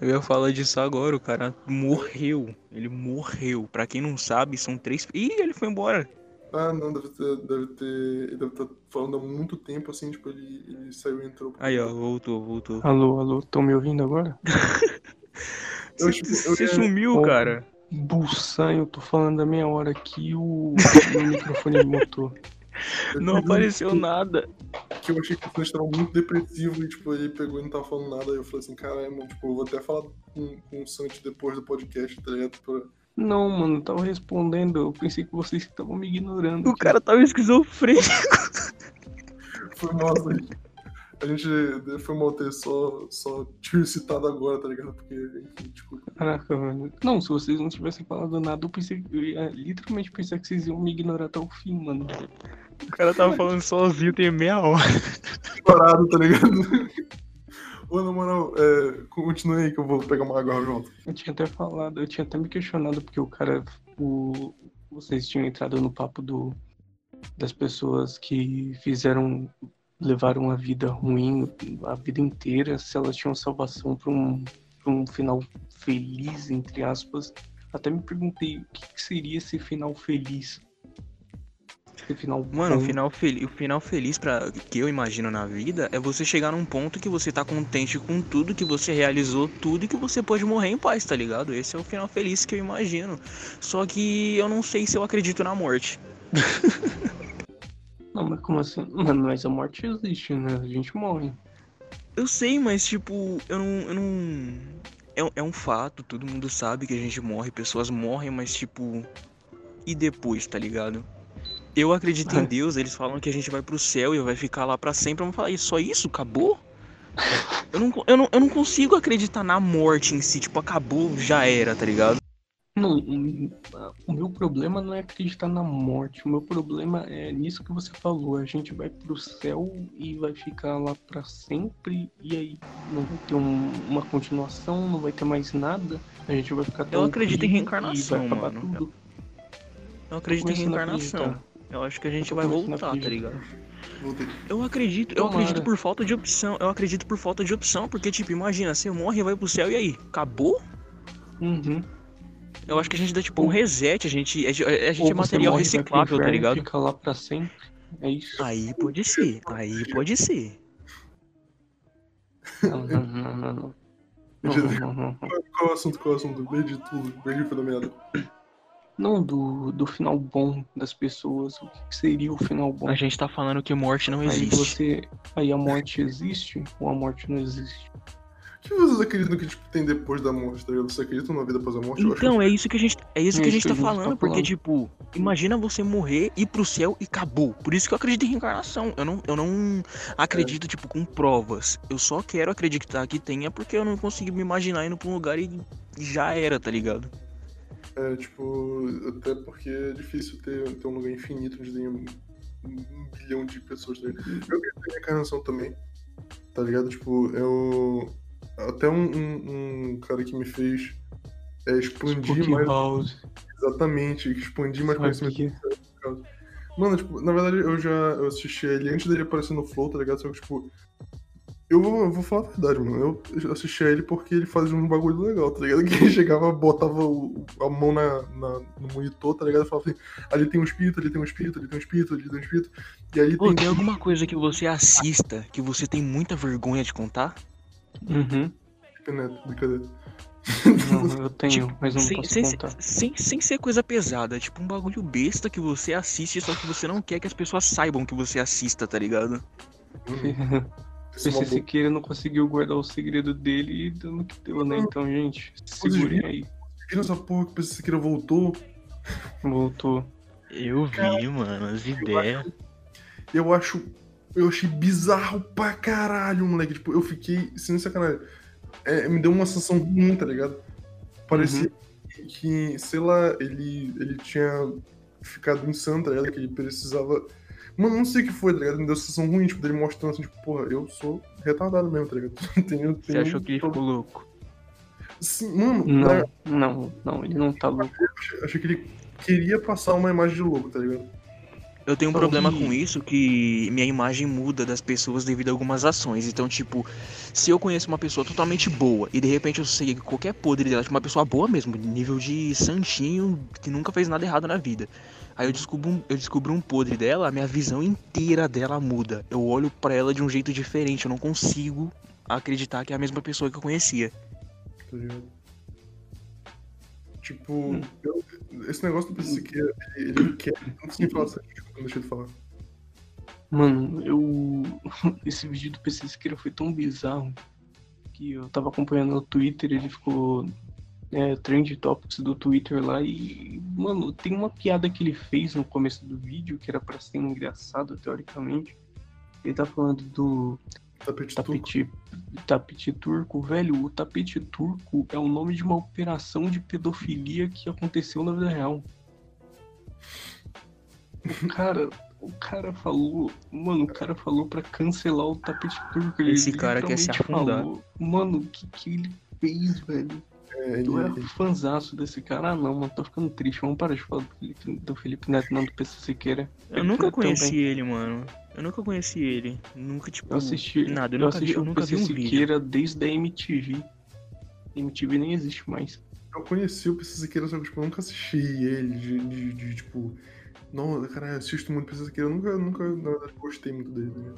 Eu ia falar disso agora, o cara morreu. Ele morreu. Pra quem não sabe, são três. Ih, ele foi embora. Ah, não, deve ter. Deve ter. Ele deve estar tá falando há muito tempo, assim, tipo, ele, ele saiu e entrou. Aí, ó, voltou, voltou. Alô, alô, estão me ouvindo agora? Você tipo, sumiu, cara. Buçan, eu tô falando da meia hora aqui o meu microfone mutou. Não apareceu que, nada. Que eu achei que o Flash tava muito depressivo e, tipo, ele pegou e não tava falando nada. Aí eu falei assim, caramba, tipo, eu vou até falar com, com o Santi depois do podcast, tá ligado? Pra... Não, mano, eu tava respondendo. Eu pensei que vocês estavam me ignorando. O cara tava esquizofrênico. Foi nossa, a gente foi mal ter só, só te citado agora, tá ligado? Porque, enfim, tipo. Caraca, mano. Não, se vocês não tivessem falado nada, eu pensei. Eu ia literalmente pensar que vocês iam me ignorar até o fim, mano. O cara tava falando sozinho tem meia hora. Parado, tá ligado? Ô, na moral, é, continue aí que eu vou pegar uma água junto. Eu tinha até falado, eu tinha até me questionado porque o cara. O, vocês tinham entrado no papo do, das pessoas que fizeram. levaram uma vida ruim a vida inteira, se elas tinham salvação para um, pra um final feliz, entre aspas. Até me perguntei o que, que seria esse final feliz Esse final Mano, o final, fel- o final feliz para que eu imagino na vida é você chegar num ponto que você tá contente com tudo, que você realizou tudo e que você pode morrer em paz, tá ligado? Esse é o final feliz que eu imagino. Só que eu não sei se eu acredito na morte. Não, mas como assim? Mano, mas a morte existe, né? A gente morre. Eu sei, mas tipo, eu não. Eu não... É, é um fato, todo mundo sabe que a gente morre, pessoas morrem, mas tipo. E depois, tá ligado? Eu acredito em. Deus, eles falam que a gente vai pro céu e vai ficar lá pra sempre. Eu vou falar, "E só isso? Acabou? Eu não, eu, não, eu não consigo acreditar na morte em si, tipo, acabou, já era, tá ligado? Não, o- meu problema não é acreditar na morte. O meu problema é nisso que você falou. A gente vai pro céu e vai ficar lá pra sempre. E aí não vai ter um- uma continuação, não vai ter mais nada. A gente vai ficar até Eu acredito em reencarnação, mano. tudo. Eu acredito em começando a reencarnação. Eu acho que a gente vai voltar, tá ligado? Voltei. Eu acredito, eu Tomara. acredito por falta de opção. Eu acredito por falta de opção, porque, tipo, imagina, você morre e vai pro céu, e aí? Acabou? Uhum. Eu acho que a gente dá tipo um reset, a gente, a, gente- a gente Ou é material morre reciclável, tá ligado? Fica lá pra sempre. É isso. Aí pode ser, aí pode ser. Não, não, não, não, não. Não, não, não. Qual é o assunto? Qual é o assunto? Perdi tudo. Perdi da meada. Não, do, do final bom das pessoas. O que seria o final bom? A gente tá falando que morte não Aí existe. você. Aí a morte existe ou a morte não existe? O que vocês acreditam que tipo, tem depois da morte, tá ligado? Vocês acreditam na vida após a morte? Eu acho Então, é isso que a gente, é isso É que a isso gente que tá a gente tá falando, porque falando. tipo, imagina você morrer, ir pro céu e acabou. Por isso que eu acredito em reencarnação. Eu não, eu não acredito tipo com provas. Eu só quero acreditar que tenha porque eu não consigo me imaginar indo pra um lugar e já era, tá ligado? É, tipo, até porque é difícil ter, ter um lugar infinito onde tem um, um bilhão de pessoas, tá? Eu acredito em reencarnação também, tá ligado? Tipo, eu. Até um, um, um cara que me fez é, expandir Spook mais. House. Exatamente, expandir mais conhecimento. Sabia. Mano, tipo, na verdade eu já eu assisti ele antes dele aparecer no Flow, tá ligado? Só que, tipo. Eu vou, eu vou falar a verdade, mano. Eu assisti a ele porque ele fazia um bagulho legal, tá ligado? Que ele chegava, botava o- a mão na, na- no monitor, tá ligado? E falava assim: ali tem um espírito, ali tem um espírito, ali tem um espírito, ali tem um espírito. E ali Pô, tem. tem alguma coisa que você assista que você tem muita vergonha de contar? Uhum. Neto, brincadeira. Não, eu tenho, Tipo, mas não sem, posso sem, contar. sem, sem ser coisa pesada, tipo um bagulho besta que você assiste, só que você não quer que as pessoas saibam que você assista, tá ligado? Hum, é uma PC Siqueira não conseguiu guardar o segredo dele e no que deu, né? Então, gente, segurem aí. Viram essa porra que o PC Siqueira voltou? Voltou. Eu vi, mano, as ideias. Eu acho. Eu achei bizarro pra caralho, moleque. Tipo, eu fiquei. Sem sacanagem. É, me deu uma sensação ruim, tá ligado? Parecia que, sei lá, ele, ele tinha ficado insano, tá ligado? Que ele precisava. Mano, não sei o que foi, tá ligado? Me deu uma sensação ruim, tipo, dele mostrando assim, tipo, porra, eu sou retardado mesmo, tá ligado? tenho, Você tenho- achou que ele ficou louco? Sim, mano, Não, não, não, ele não tá louco. achei que ele queria passar uma imagem de louco, tá ligado? Eu tenho um Só problema que- com isso, que minha imagem muda das pessoas devido a algumas ações. Então, tipo, se eu conheço uma pessoa totalmente boa e de repente eu sei que qualquer podre dela, tipo, uma pessoa boa mesmo, nível de santinho, que nunca fez nada errado na vida. Aí eu descubro um, eu descubro um podre dela, a minha visão inteira dela muda. Eu olho pra ela de um jeito diferente, eu não consigo acreditar que é a mesma pessoa que eu conhecia. tá ligado? Tipo, eu- esse negócio do PC que ele, ele quer. Não sei falar sério, desculpa, deixa ele falar. Mano, eu. Esse vídeo do PC Siqueira foi tão bizarro que eu tava acompanhando no Twitter, ele ficou. É, trend topics do Twitter lá e. Mano, tem uma piada que ele fez no começo do vídeo que era pra ser engraçado, teoricamente. Ele tá falando do Tapete turco. tapete, tapete turco. Velho, o tapete turco é o nome de uma operação de pedofilia que aconteceu na vida real. O cara, o cara falou, mano, o cara falou pra cancelar o tapete turco. Ele Esse cara quer se afundar. falou, Mano, o que que ele fez, velho? É, ele, Eu era ele- fanzaço desse cara. Ah, não, mano, tô ficando triste. Vamos parar de falar do Felipe, do Felipe Neto, não do PC Siqueira. Eu Felipe nunca Neto também. conheci ele, mano. Eu nunca conheci ele. Nunca, tipo, Eu assisti, nada. Eu, eu nunca vi, assisti eu o nunca vi PC um vídeo. Siqueira desde a MTV. MTV nem existe mais. eu conheci o PC Siqueira, só que tipo, eu nunca assisti ele de, de- de, tipo. Não, cara, eu assisto muito Princesa Keira. Eu nunca, nunca, na verdade, gostei muito dele. Né?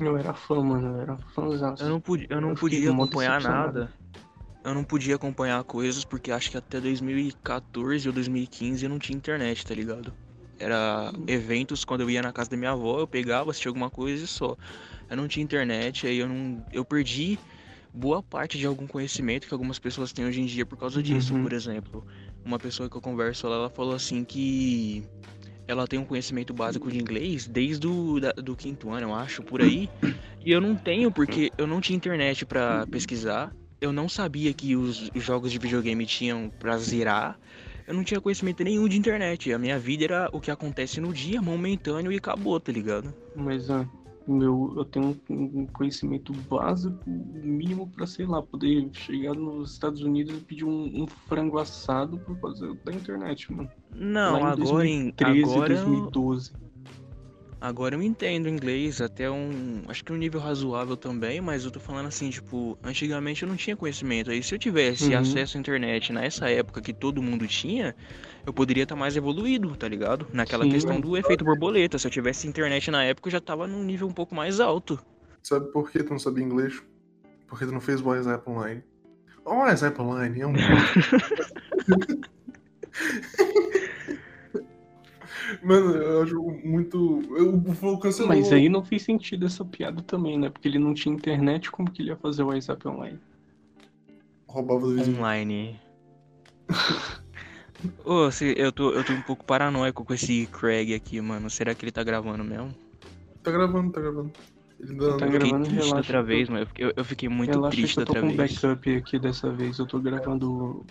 Eu era fã, mano, eu era fãzão. Eu não, podia, eu não Eu podia acompanhar nada. Eu não podia acompanhar coisas porque acho que até 2014 ou 2015 eu não tinha internet, tá ligado? Era eventos quando eu ia na casa da minha avó, eu pegava, assistia alguma coisa e só. Eu não tinha internet, aí eu não. Eu perdi boa parte de algum conhecimento que algumas pessoas têm hoje em dia por causa disso. Uhum. Por exemplo, uma pessoa que eu converso lá, ela falou assim que ela tem um conhecimento básico de inglês desde o da- do quinto ano, eu acho, por aí. E eu não tenho porque eu não tinha internet pra pesquisar. Eu não sabia que os os jogos de videogame tinham pra zerar. Eu não tinha conhecimento nenhum de internet. A minha vida era o que acontece no dia, momentâneo e acabou, tá ligado? Mas ah, meu, eu tenho um conhecimento básico, mínimo pra, sei lá, poder chegar nos Estados Unidos e pedir um, um frango assado por causa da internet, mano. Não, Lá agora em 2013, agora eu- 2012. Agora eu entendo inglês até um. Acho que um nível razoável também, mas eu tô falando assim, tipo, antigamente eu não tinha conhecimento. Aí se eu tivesse Uhum. acesso à internet nessa época que todo mundo tinha, eu poderia estar mais evoluído, tá ligado? Naquela Sim. questão do efeito borboleta. Se eu tivesse internet na época, eu já tava num nível um pouco mais alto. Sabe por que tu não sabia inglês? Porque tu não fez o WhatsApp Online. O WhatsApp Online é um. Mano, eu acho muito. Eu, o Flow cancelou. Mas aí não fez sentido essa piada também, né? Porque ele não tinha internet, como que ele ia fazer o WhatsApp online? Roubava do vizinho. Online. Ô, se- eu tô, eu tô um pouco paranoico com esse Craig aqui, mano. Será que ele tá gravando mesmo? Tá gravando, tá gravando. Ele Tá não- Eu fiquei gravando, triste da relaxa, outra eu- vez, mano. Eu fiquei, eu fiquei muito Relaxa triste que eu da tô outra com vez. backup aqui dessa vez. Eu tô gravando.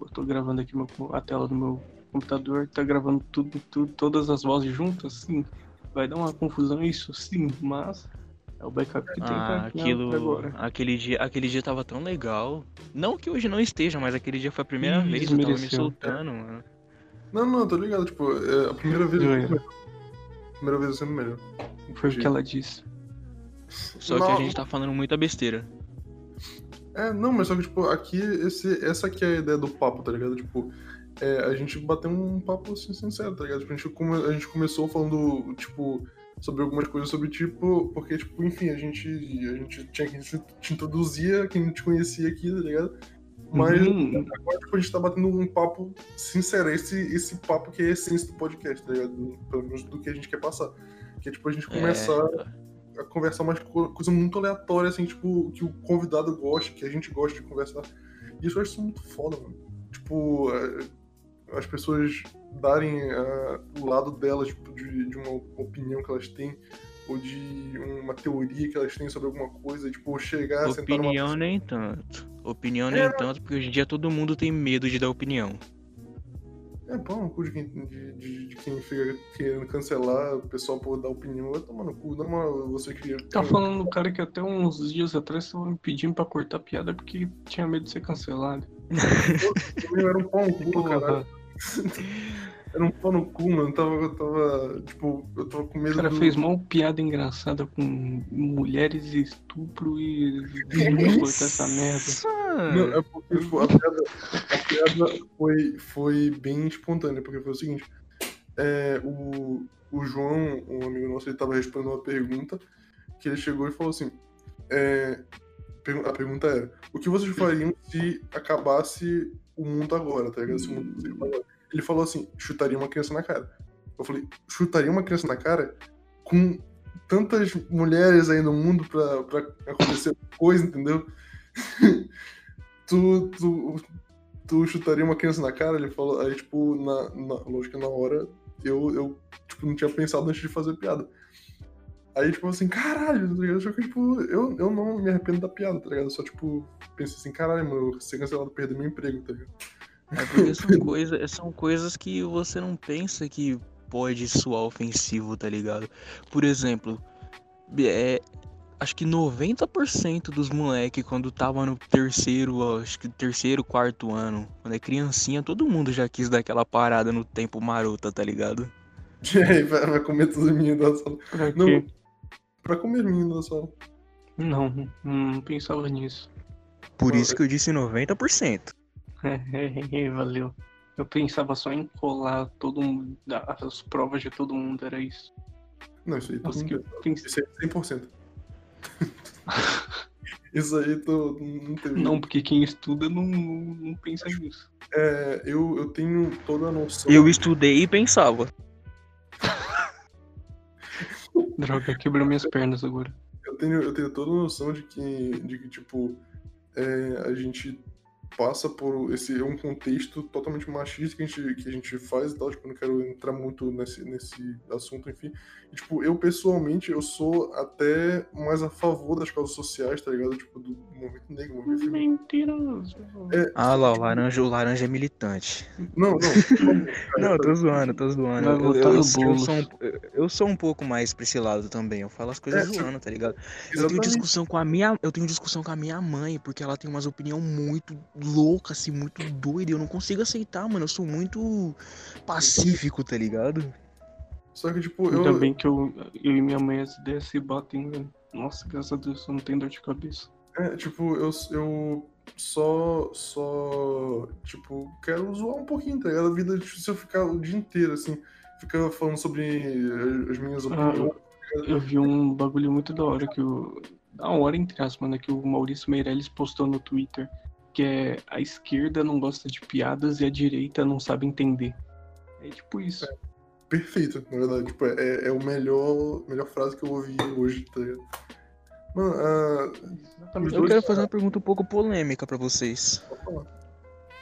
Eu tô gravando aqui meu- a tela do meu computador. Tá gravando tudo, tudo, todas as vozes juntas, sim. Vai dar uma confusão isso, sim, mas é o backup que tem Ah, pra, pra aquilo, agora. aquele dia, aquele dia tava tão legal. Não que hoje não esteja, mas aquele dia foi a primeira Ih, vez que eu tava me soltando, mano. Não, não, tô ligado. Tipo, é, a primeira vez. Primeira vez é sempre melhor. Foi o que ela disse. Só que a Não. gente tá falando muita besteira. É, não, mas só que, tipo, aqui, esse, essa aqui é a ideia do papo, tá ligado? Tipo, é, a gente bateu um papo assim, sincero, tá ligado? Tipo, a gente, come- a gente começou falando, tipo, sobre algumas coisas sobre, tipo, porque, tipo, enfim, a gente, a gente tinha que te, introduzir quem te conhecia aqui, tá ligado? Mas Uhum. agora, tipo, a gente tá batendo um papo sincero, esse, esse papo que é a essência do podcast, tá ligado? Do- Pelo menos do que a gente quer passar. Que é, tipo, a gente começar a conversar mais co- coisa muito aleatória, assim, tipo, que o convidado gosta, que a gente gosta de conversar. E isso eu acho isso muito foda, mano. Tipo, é, as pessoas darem ah, o lado delas, tipo, de, de uma opinião que elas têm, ou de uma teoria que elas têm sobre alguma coisa, tipo, chegar, sentar numa Opinião nem tanto. Opinião É, nem tanto, porque hoje em dia todo mundo tem medo de dar opinião. É, pau no cu de quem, de, de- de quem fica querendo cancelar o pessoal por dar opinião. Vai tomar no cu. Não, mano, você queria. Tá falando do cara que até uns dias atrás tava me pedindo pra cortar piada porque tinha medo de ser cancelado. Eu era um pau no cu, caralho. Porra, Era um pau no cu, mano. Eu tava, eu tava. Tipo, eu tava com medo. o cara do... fez mó piada engraçada com mulheres e estupro e e cortar essa merda. Não, é porque tipo, a piada, a piada foi, foi bem espontânea, porque foi o seguinte. É, o, o João, um amigo nosso, ele tava respondendo uma pergunta que ele chegou e falou assim. é, a pergunta era: O que vocês fariam se acabasse o mundo agora, tá ligado? Se o mundo agora? Ele falou assim: chutaria uma criança na cara. Eu falei: chutaria uma criança na cara com tantas mulheres aí no mundo pra, pra acontecer coisa, entendeu? tu, tu, tu chutaria uma criança na cara? Ele falou, aí, tipo, na, na, lógico que na hora eu, eu tipo, não tinha pensado antes de fazer piada. Aí, tipo, assim, caralho, tá ligado? Só que, tipo, eu, eu não me arrependo da piada, tá ligado? Eu só, tipo, pensei assim, caralho, mano, eu vou ser cancelado, perder meu emprego, tá ligado? É porque são, coisa, são coisas que você não pensa que pode soar ofensivo, tá ligado? Por exemplo, é, acho que 90% dos moleque quando tava no terceiro, acho que terceiro, quarto ano, quando é criancinha, todo mundo já quis dar aquela parada no tempo marota, tá ligado? E aí, vai, vai comer todos os meninos da sala. Não. Pra comer da sala. Não, não pensava nisso. Por isso que eu disse 90%. É, valeu. Eu pensava só em colar todo mundo, as provas de todo mundo, era isso. Não, isso aí todo Nossa, que mundo. eu pensei. Isso aí é 100%. isso aí tô, não teve. Não, porque quem estuda não, não pensa nisso. É, eu, eu tenho toda a noção. Eu estudei e pensava. Droga, quebrou minhas pernas agora. Eu tenho, eu tenho toda a noção de que, de que tipo, é, a gente passa por esse é um contexto totalmente machista que a gente, que a gente faz e tal, tipo, não quero entrar muito nesse, nesse assunto, enfim. E, tipo, eu pessoalmente, eu sou até mais a favor das causas sociais, tá ligado? Tipo, do movimento negro, movimento feminino. Mentiroso. Ah lá, o laranja, o laranja é militante. Não, não. Não, eu tô zoando, tô zoando. Eu, eu, eu, sou um, eu- sou um pouco mais pra esse lado também. Eu falo as coisas É, zoando, tá ligado? Eu tenho discussão com a minha, eu tenho discussão com a minha mãe, porque ela tem umas opiniões muito loucas, assim, muito doidas. Eu não consigo aceitar, mano. Eu sou muito pacífico, tá ligado? Só que, tipo, Ainda eu. bem que eu, eu e minha mãe as ideias se batem, velho. Nossa, graças a Deus, eu não tenho dor de cabeça. É, tipo, eu, eu só, só, tipo, quero zoar um pouquinho, tá ligado? A vida, tipo, se eu ficar o dia inteiro, assim, ficar falando sobre as minhas Ah, opiniões. Eu vi um bagulho muito da hora que o. Da hora, entre aspas, né? Que o Maurício Meirelles postou no Twitter. Que é a esquerda não gosta de piadas e a direita não sabe entender. É tipo isso. Perfeito, na verdade. Tipo, é, é o melhor, melhor frase que eu ouvi hoje, tá ligado? Mano, Exatamente. Eu quero fazer uma pergunta um pouco polêmica pra vocês.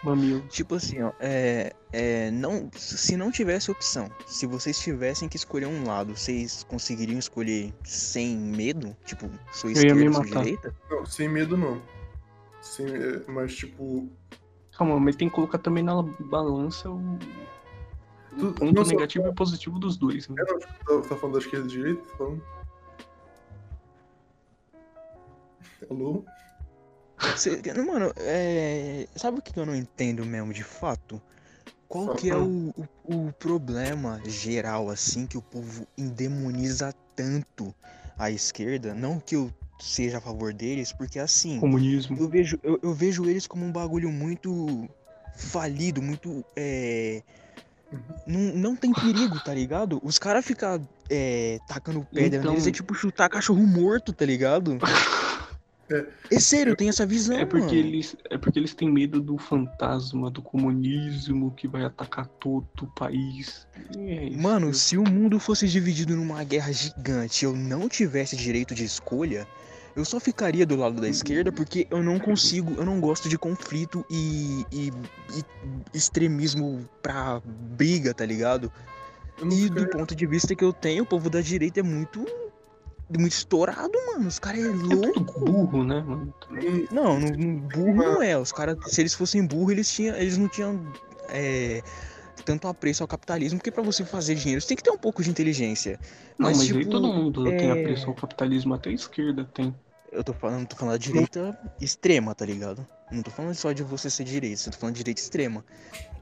Mamilo. Tipo assim, ó, é, é, não, se não tivesse opção, se vocês tivessem que escolher um lado, vocês conseguiriam escolher sem medo? Tipo, sua esquerda, sua matar. direita? Não, sem medo não. Sem, é, mas, tipo, Calma, mas tem que colocar também na balança o, o Tu- ponto não, só- negativo e positivo dos dois. Né? é, não, tipo, tá, tá falando da esquerda e da direita? Tá falando? Alô? Cê- mano, é, sabe o que eu não entendo mesmo de fato? Qual que é o, o, o problema geral, assim, que o povo endemoniza tanto a esquerda? Não que eu seja a favor deles, porque assim, Comunismo. eu vejo, eu, eu vejo eles como um bagulho muito falido, muito. É... Não, não tem perigo, tá ligado? Os caras ficam é, tacando pedra Então- neles, é tipo chutar cachorro morto, tá ligado? É. É sério, eu tenho essa visão, É porque, mano. eles, é porque eles têm medo do fantasma, do comunismo que vai atacar todo o país. É. Mano, se o mundo fosse dividido numa guerra gigante e eu não tivesse direito de escolha, eu só ficaria do lado da esquerda porque eu não consigo, eu não gosto de conflito e, e- e extremismo pra briga, tá ligado? E do ponto de vista que eu tenho, o povo da direita é muito. Muito estourado, mano. Os caras é é louco. tudo burro, né, mano? Não, não- não- burro não é. Os caras, se eles fossem burros, eles, tinham, eles não tinham é, tanto apreço ao capitalismo, porque pra você fazer dinheiro, você tem que ter um pouco de inteligência. Não, Mas, mas, aí tipo, todo mundo tem é- apreço ao capitalismo, até a esquerda tem. Eu tô falando, tô falando da direita extrema, tá ligado? Não tô falando só de você ser direita, eu tô falando de direita extrema.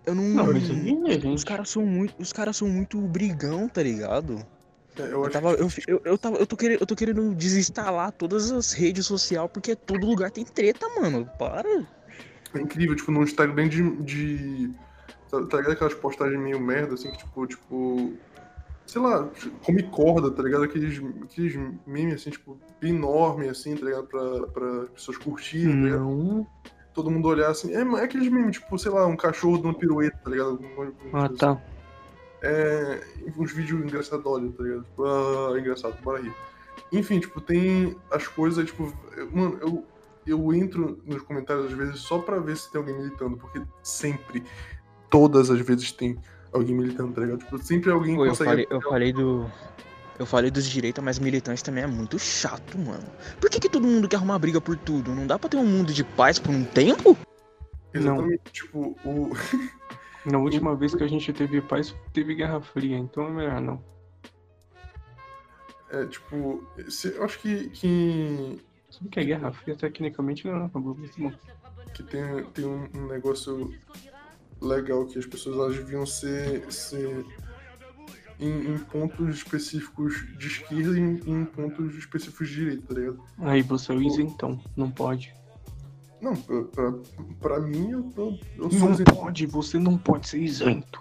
Eu não. Não, mas aí é os gente. caras são muito. Os caras são muito brigão, tá ligado? É, eu tava, eu, eu, eu, tava, eu, tô querendo, eu tô querendo desinstalar todas as redes sociais porque todo lugar tem treta, mano. Para. É incrível, tipo, num Instagram de. de tá, tá ligado aquelas postagens meio merda, assim, que tipo, tipo. Sei lá, come corda, tá ligado? Aqueles, aqueles memes, assim, tipo, enorme, assim, tá ligado? Pra, pra pessoas curtirem, tá ligado? Não. Todo mundo olhar assim. É, é aqueles memes, tipo, sei lá, um cachorro dando pirueta, tá ligado? Alguma Ah, assim. É, uns vídeos engraçadolhos, tá ligado? Tipo, ah, engraçado, bora rir. Enfim, tipo, tem as coisas, tipo, eu- mano, eu, eu entro nos comentários às vezes só pra ver se tem alguém militando, porque sempre, todas as vezes tem alguém militando, tá ligado? Tipo, sempre alguém Pô, eu consegue. falei, eu falei do. Eu falei dos direitos, mas militante também é muito chato, mano. Por que, que todo mundo quer arrumar briga por tudo? Não dá pra ter um mundo de paz por um tempo? Exatamente, tipo, o. Na última vez que a gente teve paz, teve Guerra Fria, então é melhor não. É, tipo, se- eu acho que, que, Sabe que a Guerra Fria tecnicamente não mas bom. que tem, tem um, um negócio legal que as pessoas elas deviam ser, ser em, em pontos específicos de esquerda e em, em pontos específicos de direita, tá ligado? Aí você é o isentão, não pode. Não, pra, pra, pra mim, eu, tô, eu sou Não isento. pode, você não pode ser isento.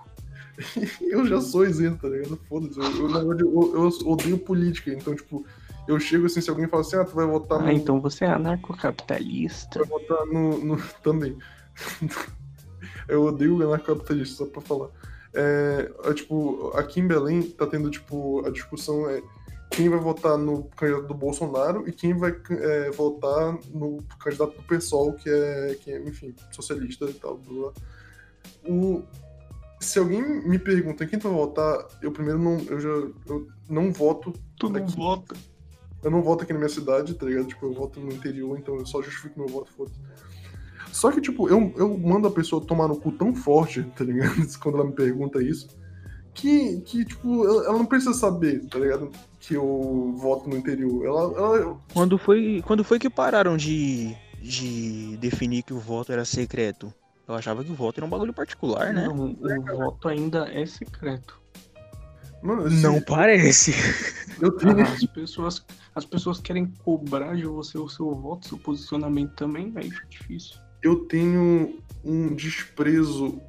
Eu já sou isento, tá ligado? Foda-se. Eu, eu, eu, eu odeio política. Então, tipo, eu chego assim, se alguém fala assim, ah, tu vai votar no. Ah, então você é anarcocapitalista. vai votar no, no- também. eu odeio anarcocapitalista, só pra falar. É, é, tipo, aqui em Belém tá tendo, tipo, a discussão é quem vai votar no candidato do Bolsonaro e quem vai é, votar no candidato do PSOL, que é, que é enfim, socialista e tal. blá, blá. O, se alguém me pergunta em quem tu vai votar, eu primeiro não, eu já, eu não voto Tu não Aqui. vota. eu não voto aqui na minha cidade, tá ligado? Tipo, eu voto no interior, então eu só justifico meu voto, foda Só que, tipo, eu, eu mando a pessoa tomar no cu tão forte, tá ligado? Quando ela me pergunta isso, que, que tipo, ela não precisa saber, tá ligado? Que eu voto no interior. Ela, ela Quando foi, quando foi que pararam de, de definir que o voto era secreto? Eu achava que o voto era um bagulho particular, né? Não, o voto ainda é secreto. mano, assim, Não parece. eu tenho. Ah, As pessoas, as pessoas querem cobrar de você o seu voto, seu posicionamento também, aí fica difícil. eu tenho um desprezo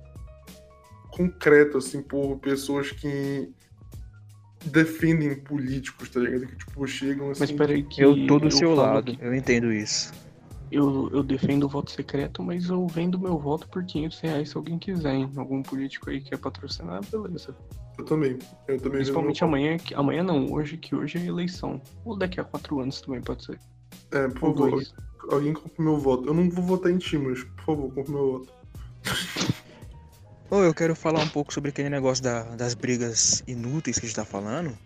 concreto, assim, por pessoas que defendem políticos, tá ligado? Que, tipo, chegam assim... Mas peraí que Eu tô do seu falo lado, que eu entendo isso. Eu, eu defendo o voto secreto, mas eu vendo meu voto por 500 reais se alguém quiser, hein? Algum político aí quer patrocinar, beleza. Eu também. Eu também Principalmente amanhã, que amanhã não, hoje, que hoje é eleição. Ou daqui a quatro anos também pode ser. É, por Ou favor, dois. alguém compre meu voto. Eu não vou votar em ti, mas, por favor, compre meu voto. Ô, eu quero falar um pouco sobre aquele negócio da- das brigas inúteis que a gente tá falando.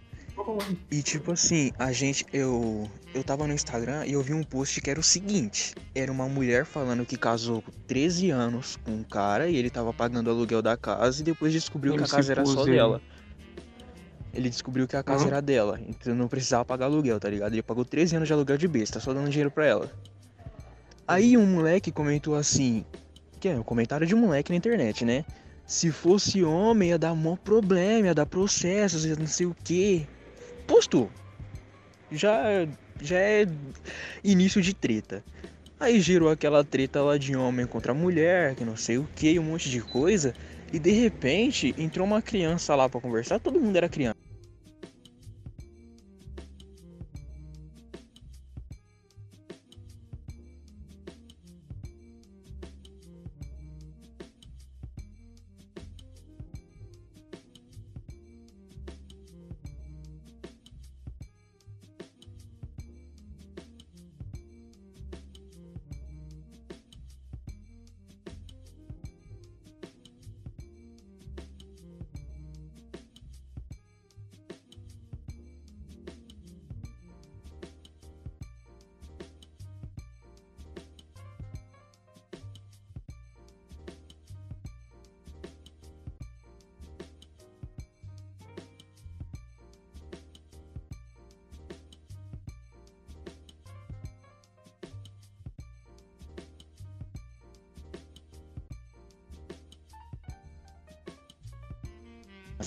E tipo assim, a gente, eu, eu tava no Instagram e eu vi um post que era o seguinte: era uma mulher falando que casou com 13 anos com um cara e ele tava pagando o aluguel da casa e depois descobriu que a casa era só dela. Ele descobriu que a casa Hã? era dela, então não precisava pagar aluguel, tá ligado? Ele pagou 13 anos de aluguel de besta, só dando dinheiro pra ela. Aí um moleque comentou assim, que é um comentário de um moleque na internet, né? Se fosse homem ia dar mó problema, ia dar processos, ia não sei o que. Postou. Já, já é início de treta. Aí gerou aquela treta lá de homem contra mulher, que não sei o que, um monte de coisa. E de repente entrou uma criança lá pra conversar, todo mundo era criança.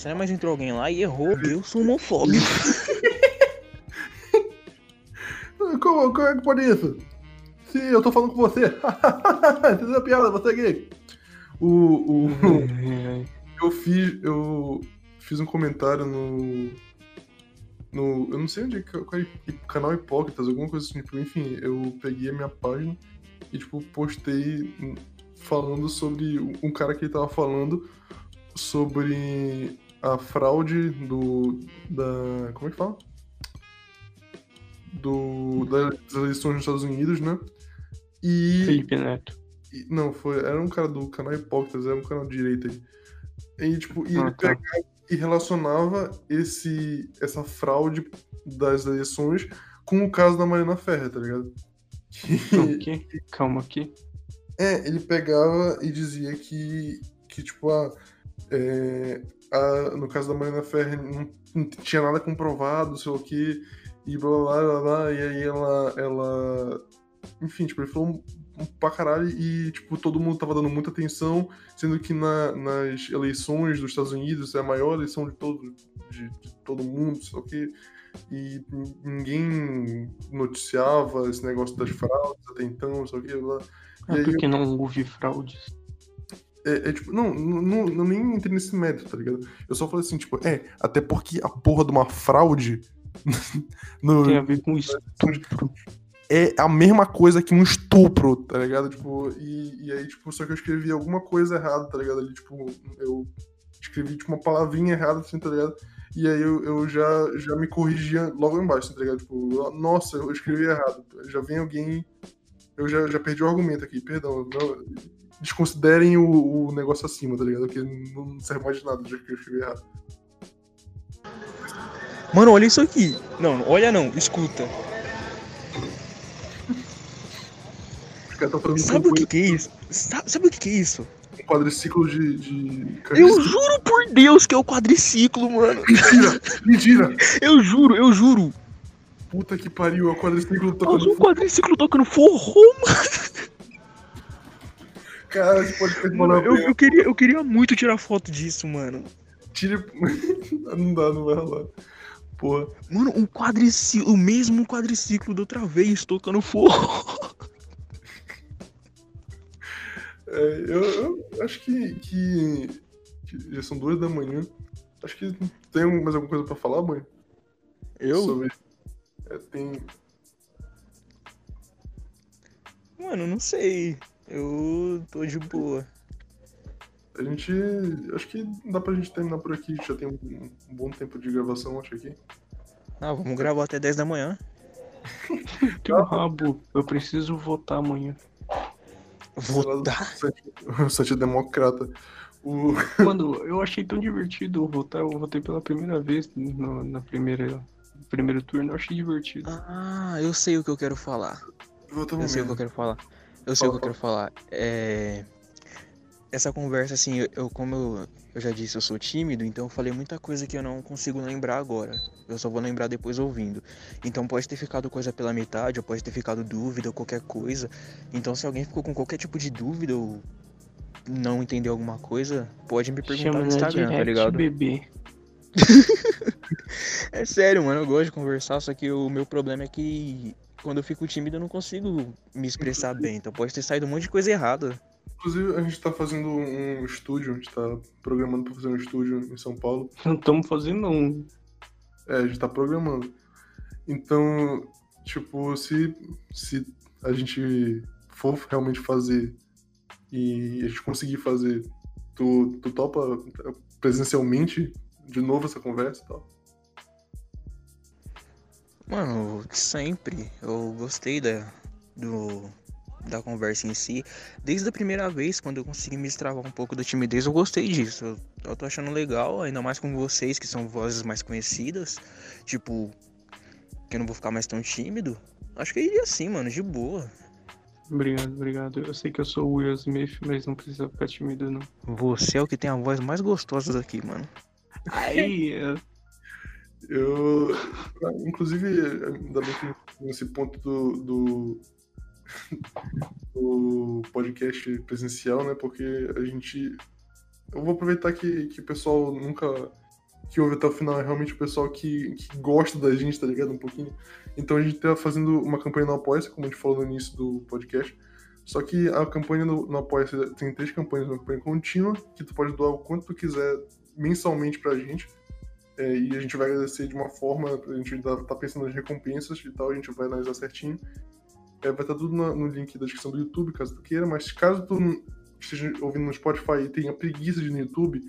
Né? Mas entrou alguém lá e errou. Eu sou homofóbico. Como, como é que pode isso? Sim, eu tô falando com você. Entendeu a piada? Você é gay. O, o, É, eu fiz. Eu fiz um comentário no. No. Eu não sei onde é que qual é, canal Hipócritas, alguma coisa assim. Tipo, enfim, eu peguei a minha página e, tipo, postei falando sobre um cara que ele tava falando sobre a fraude do. da. como é que fala? Do, das eleições nos Estados Unidos, né? E. Felipe Neto. E- Não, foi, era um cara do canal Hipócritas, era um canal de direita aí. E, tipo, e Ah, ele tá. pegava e relacionava esse, essa fraude das eleições com o caso da Mariana Ferrer, tá ligado? Calma aqui. Calma aqui. É, ele pegava e dizia que, que tipo, a, é, a- no caso da Mariana Ferrer não, não tinha nada comprovado, sei lá o que, e blá blá blá blá, e aí ela, ela. Enfim, tipo, ele falou pra caralho e, tipo, todo mundo tava dando muita atenção, sendo que na- nas eleições dos Estados Unidos é a maior eleição de todo, de, de todo mundo, o que. E ninguém noticiava esse negócio das fraudes até então, sei lá o que, blá. É porque não houve fraudes. É, é, tipo, não, não, não, nem entrei nesse mérito, tá ligado? Eu só falei assim, tipo, é, até porque a porra de uma fraude no- Tem a ver com estupro. é a mesma coisa que um estupro, tá ligado? Tipo, e, e aí, tipo, só que eu escrevi alguma coisa errada, tá ligado? Ali, tipo, eu escrevi, tipo, uma palavrinha errada, assim, tá ligado? E aí eu, eu já, já me corrigia logo embaixo, assim, tá ligado? Tipo, nossa, eu escrevi errado. Já vem alguém. Eu já, já perdi o argumento aqui, perdão. Não, desconsiderem o, o negócio acima, tá ligado? Porque não serve mais de nada, já que eu escrevi errado. Mano, olha isso aqui. Não, olha não, escuta. Os caras estão fazendo Sabe o que, que é isso? Sabe, sabe o que, que é isso? com quadriciclo de. de... Eu juro por Deus que é o quadriciclo, mano. Mentira! Mentira! Eu juro, eu juro. Puta que pariu, é o quadriciclo tocando um quadriciclo tocando forró, mano. Cara, você pode perder Mano, uma eu, eu, queria, eu queria muito tirar foto disso, mano. Tire. não dá, não vai rolar. Porra. Mano, um quadriciclo, o mesmo quadriciclo da outra vez, tocando forró. É, eu, eu acho que, que, que Já são duas da manhã. Acho que tem mais alguma coisa pra falar, mãe? Eu? Sobre. É, tem. Mano, não sei. Eu tô de boa. A gente. Acho que dá pra gente terminar por aqui. Já tem um, um bom tempo de gravação, acho aqui. Ah, vamos gravar até 10 da manhã. Teu rabo, eu preciso votar amanhã. Votar? O site é democrata. O... Mano, eu achei tão divertido votar. Eu votei pela primeira vez no, na primeira, no primeiro turno. Eu achei divertido. Ah, eu sei o que eu quero falar. Voltamos Eu sei o que eu quero falar. Eu sei o que eu quero falar. É... Essa conversa, assim, eu, como eu, eu já disse, eu sou tímido, então eu falei muita coisa que eu não consigo lembrar agora. Eu só vou lembrar depois ouvindo. Então pode ter ficado coisa pela metade, ou pode ter ficado dúvida, ou qualquer coisa. Então se alguém ficou com qualquer tipo de dúvida, ou não entendeu alguma coisa, pode me perguntar Chama no na Instagram, tá direct, ligado? bebê. É sério, mano, eu gosto de conversar, só que o meu problema é que quando eu fico tímido eu não consigo me expressar bem. Então pode ter saído um monte de coisa errada. Inclusive, a gente tá fazendo um estúdio, a gente tá programando pra fazer um estúdio em São Paulo. Não estamos fazendo um. É, a gente tá programando. Então, tipo, se, se a gente for realmente fazer e a gente conseguir fazer, tu, tu topa presencialmente de novo essa conversa e tal? Mano, sempre. Eu gostei da, do, da conversa em si. Desde a primeira vez, quando eu consegui me destravar um pouco da timidez, eu gostei disso. Eu, eu tô achando legal, ainda mais com vocês, que são vozes mais conhecidas. Tipo, que eu não vou ficar mais tão tímido. Acho que iria sim, mano, de boa. Obrigado, obrigado. Eu sei que eu sou o Will Smith, mas não precisa ficar tímido, não. Você é o que tem a voz mais gostosa daqui, mano. Aí, é, Eu. Inclusive, ainda bem que nesse ponto do, do, do podcast presencial, né? Porque a gente. Eu vou aproveitar que, que o pessoal nunca. Que ouve até o final é realmente o pessoal que, que gosta da gente, tá ligado? Um pouquinho. Então a gente tá fazendo uma campanha no Apoia-se, como a gente falou no início do podcast. Só que a campanha no, no Apoia-se tem três campanhas, uma campanha contínua, que tu pode doar o quanto tu quiser mensalmente pra gente. É, e a gente vai agradecer de uma forma, a gente ainda tá pensando nas recompensas e tal, a gente vai analisar certinho. É, vai estar tudo no, no link da descrição do YouTube, caso tu queira, mas caso tu esteja ouvindo no Spotify e tenha preguiça de ir no YouTube,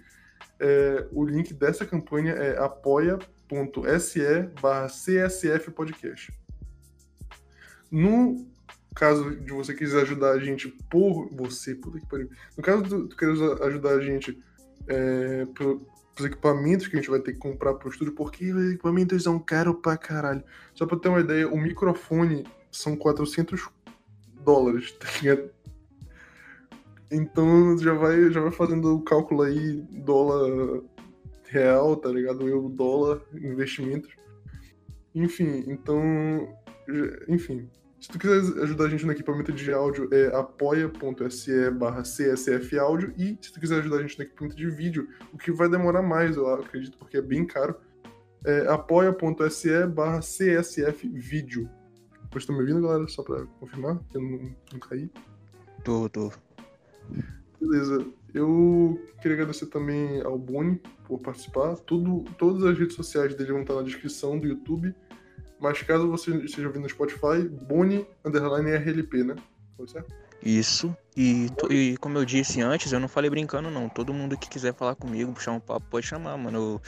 é, o link dessa campanha é apoia.se barra CSF Podcast. No caso de você quiser ajudar a gente por você, puta que pariu. No caso do tu querer ajudar a gente é, os equipamentos que a gente vai ter que comprar pro estúdio, porque os equipamentos são caros pra caralho. Só pra ter uma ideia, o microfone são 400 dólares, tá ligado? Então já vai, já vai fazendo o cálculo aí, dólar real, tá ligado? Euro, dólar, investimentos. Enfim, então. Enfim. Se tu quiser ajudar a gente no equipamento de áudio, é apoia.se barra csfaudio. E se tu quiser ajudar a gente no equipamento de vídeo, o que vai demorar mais, eu acredito, porque é bem caro, é apoia.se barra csfvídeo. Vocês estão me ouvindo, galera? Só pra confirmar que eu não, não caí. Tô, tô. Beleza. Eu queria agradecer também ao Boni por participar. Tudo, todas as redes sociais dele vão estar na descrição do YouTube. Mas caso você esteja ouvindo no Spotify, Boni underline RLP, né? Foi certo? Isso. E, e como eu disse antes, eu não falei brincando, não. Todo mundo que quiser falar comigo, puxar um papo, pode chamar, mano. Eu,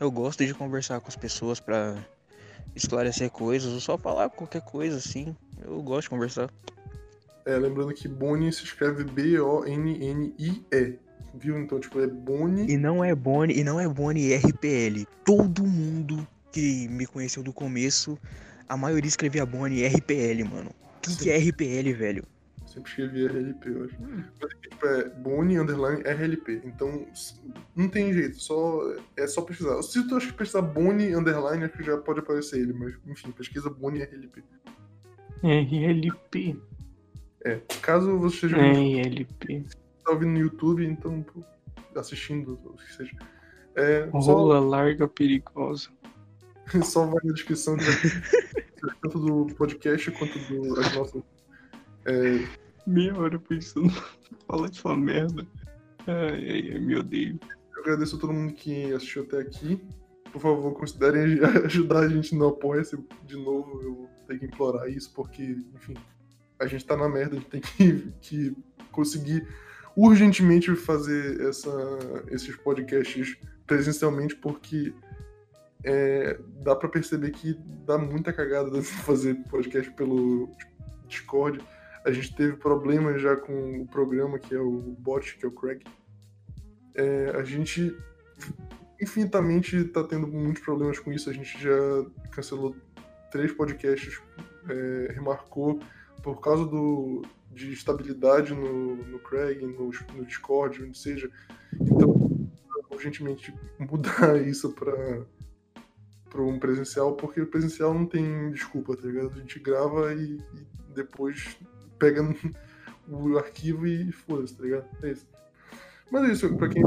eu gosto de conversar com as pessoas pra esclarecer coisas, ou só falar qualquer coisa, assim. Eu gosto de conversar. É, lembrando que Boni se escreve B-O-N-N-I-E. Viu? Então, tipo, é Boni. E não é Boni, e não é Boni RPL. Todo mundo que me conheceu do começo, a maioria escrevia Boni RPL, mano. O que, que é RPL, velho? Sempre escrevi RLP, eu acho. Mas aqui, tipo, é Boni underline RLP. Então, não tem jeito, só, é só pesquisar. Se tu acha que pesquisar Boni underline, acho que já pode aparecer ele, mas enfim, pesquisa Boni RLP. RLP. É, caso você esteja ouvindo, RLP. tá ouvindo no YouTube, então, pô, assistindo, o que seja. É, só, Rola larga perigosa. só vai na descrição ter tanto do podcast quanto do, as nossas. É, Meia hora pensando. Fala essa merda. Ai, ai, ai, meu Deus. Eu agradeço a todo mundo que assistiu até aqui. Por favor, considerem ajudar a gente no Apoia-se. De novo, eu ter que implorar isso, porque, enfim, a gente tá na merda, a gente tem que, que conseguir urgentemente fazer essa, esses podcasts presencialmente, porque é, dá pra perceber que dá muita cagada fazer podcast pelo Discord. A gente teve problemas já com o programa, que é o bot, que é o Craig. É, a gente infinitamente está tendo muitos problemas com isso. A gente já cancelou três podcasts, é, remarcou por causa do, de estabilidade no, no Craig, no, no Discord, onde seja. Então, urgentemente mudar isso para para um presencial, porque o presencial não tem desculpa, tá ligado? A gente grava e, e depois pega o arquivo e foda-se, tá ligado? É isso. Mas é isso, pra quem.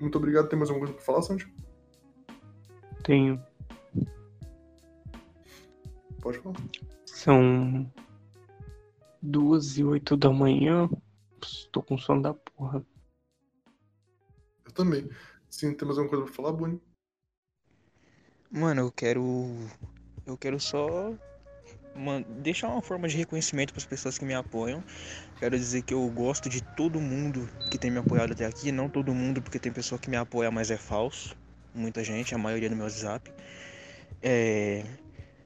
Muito obrigado. Tem mais alguma coisa pra falar, Santi? Tenho. Pode falar. São duas e oito da manhã. Tô com sono da porra. Eu também. Sim, tem mais alguma coisa pra falar, Boni? Mano, eu quero. Eu quero só. man- deixar uma forma de reconhecimento para as pessoas que me apoiam. Quero dizer que eu gosto de todo mundo que tem me apoiado até aqui. Não todo mundo, porque tem pessoa que me apoia, mas é falso. Muita gente, a maioria no meu WhatsApp. É,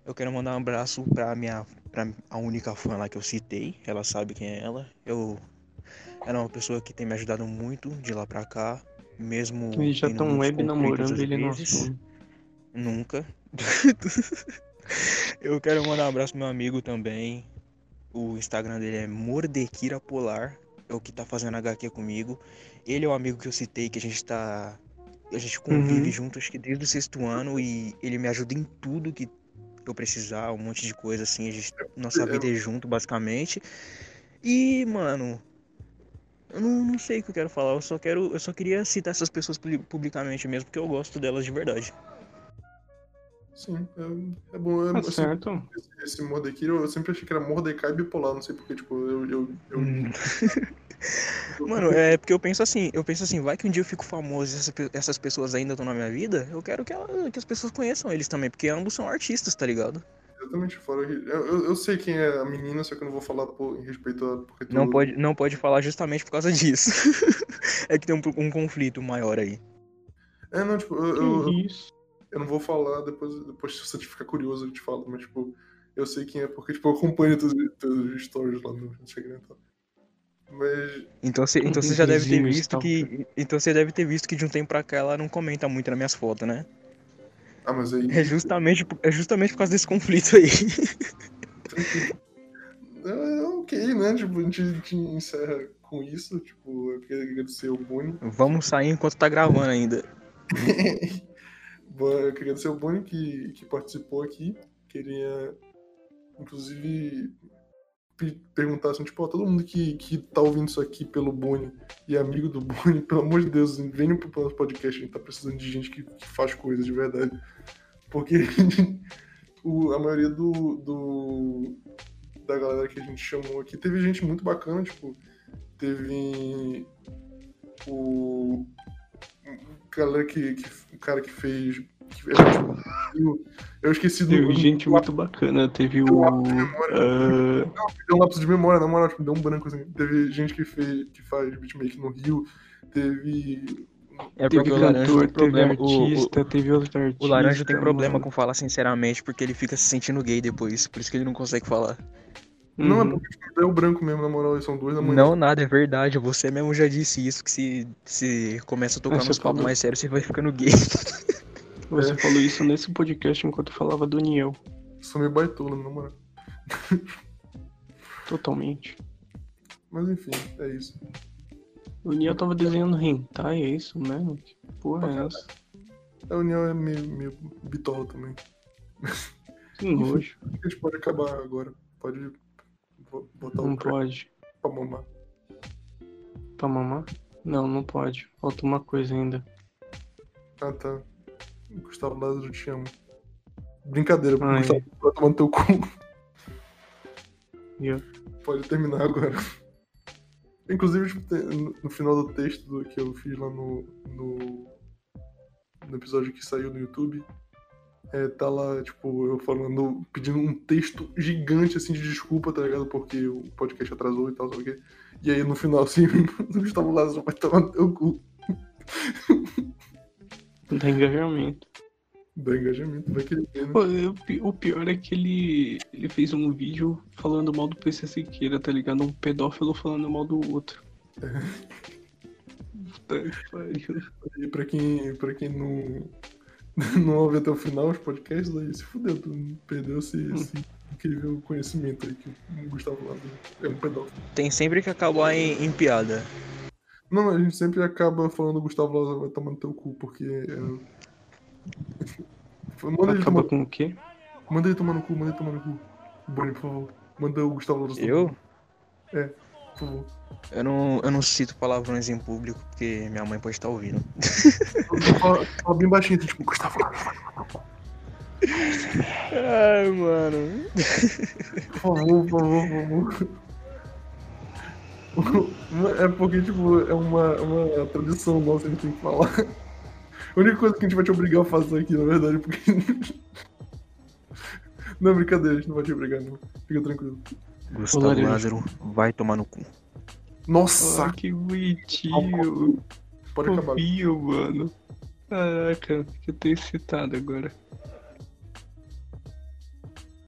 Eu quero mandar um abraço pra minha. pra a única fã lá que eu citei. Ela sabe quem é ela. Eu. Ela é uma pessoa que tem me ajudado muito de lá pra cá. Mesmo. Eles já estão web namorando ele vezes. assume. Nunca. Eu quero mandar um abraço pro meu amigo também. O Instagram dele é Mordequira Polar. É o que tá fazendo HQ comigo. Ele é o amigo que eu citei, que a gente tá. A gente convive Uhum. junto, acho que desde o sexto ano, e ele me ajuda em tudo que eu precisar, um monte de coisa assim. A gente, nossa vida é junto, basicamente. E, mano. Eu não, não sei o que eu quero falar, eu só quero. Eu só queria citar essas pessoas publi- publicamente mesmo, porque eu gosto delas de verdade. Sim, é, é bom. É, Tá assim, certo. esse, esse Mordecai, eu sempre achei que era Mordecai bipolar, não sei porque, tipo, eu. eu, eu, Hum. Mano, é porque eu penso assim, eu penso assim, vai que um dia eu fico famoso e essas pessoas ainda estão na minha vida, eu quero que, ela- que as pessoas conheçam eles também, porque ambos são artistas, tá ligado? Exatamente, fora. Eu, eu, eu sei quem é a menina, só que eu não vou falar por, em respeito a. Porque tu, Não pode, não pode falar justamente por causa disso. é que tem um, um conflito maior aí. É, não, tipo, eu, eu, isso? Eu não vou falar, depois, depois se você ficar curioso eu te falo, mas, tipo, eu sei quem é, porque, tipo, eu acompanho teus, teus stories lá no Instagram e tal. Mas. Então você, então você já deve ter visto que. Então você deve ter visto que de um tempo pra cá ela não comenta muito nas minhas fotos, né? Ah, mas aí. É justamente, por- é justamente por causa desse conflito aí. É, ok, né? Tipo, a gente, a gente encerra com isso. Tipo, eu queria agradecer o Boni. Vamos sair enquanto tá gravando ainda. Eu queria agradecer o Boni que, que participou aqui. Queria, inclusive, pe- perguntar assim, tipo, ó, todo mundo que, que tá ouvindo isso aqui pelo Boni e amigo do Boni, pelo amor de Deus, venham pro nosso podcast. A gente tá precisando de gente que, que faz coisas de verdade. Porque o- a maioria do, do, da galera que a gente chamou aqui. Teve gente muito bacana, tipo, teve o. o galera que, que. O cara que fez. que- eu esqueci do. Teve gente muito bacana. Teve o. ah, Deu um lápis de memória, na moral, tipo, deu um branco assim. Teve gente que, fez, que faz beatmaking no Rio, teve. É teve o Laranja cantor, tem problema. teve o- o- artista, teve outro artista. O Laranja tem problema mano. com falar sinceramente porque ele fica se sentindo gay depois, por isso que ele não consegue falar. Não, é Uhum. porque tipo, deu branco mesmo, na moral, são duas da manhã. Não, nada, é verdade. Você mesmo já disse isso, que se, se começa a tocar nos papos mais sérios, você vai ficando gay. Você É. falou isso nesse podcast enquanto falava do Niel. Sou meio baitola, na moral. Totalmente. Mas enfim, é isso. O Niel tava desenhando hentai, é isso mesmo? Que porra é essa? A União é meio, meio bitola também. Que nojo. A gente pode acabar agora. Pode botar Não crack pode. pra mamar. Pra mamar? Não, não pode. Falta uma coisa ainda. Ah, tá. Gustavo Lázaro, te amo. Brincadeira, Ai. Gustavo, vai tomar no teu cu. Eu- Pode terminar agora. Inclusive, tipo, no, final do texto que eu fiz lá no, no, no episódio que saiu no YouTube, é, tá lá, tipo, eu falando, pedindo um texto gigante, assim, de desculpa, tá ligado? Porque o podcast atrasou e tal, sabe o quê? E aí, no final, assim, o Gustavo Lázaro vai tomar no teu cu. Dá engajamento. Dá engajamento, vai querer né? O pior é que ele, ele fez um vídeo falando mal do PC Siqueira, tá ligado? Um pedófilo falando mal do outro. Puta que pariu. E pra quem, pra quem não, não ouve até o final os podcasts, aí se fudeu, tu perdeu esse, esse incrível conhecimento aí que o Gustavo Lázaro é um pedófilo. Tem sempre que acabar em, em piada. Não, a gente sempre acaba falando Gustavo Lázaro vai tomar no teu cu, porque. É... Manda ele, Acaba tomar, com o quê? manda ele tomar no cu, manda ele tomar no cu. Boni, por favor. Manda o Gustavo Lázaro Eu? cu, por favor. Eu não, eu não cito palavrões em público porque minha mãe pode estar ouvindo. Fala, bem baixinho, tipo, Gustavo Ai, mano. por favor, por favor, por favor. É porque, tipo, é uma, uma tradição nossa, a gente tem que falar. A única coisa que a gente vai te obrigar a fazer aqui, na verdade, porque. Não, brincadeira, a gente não vai te obrigar, não. Fica tranquilo. Gustavo. Lázaro vai tomar no cu. Nossa, Ah, que bonitinho. pode acabar. Fofinho, mano. Caraca, eu tô excitado agora.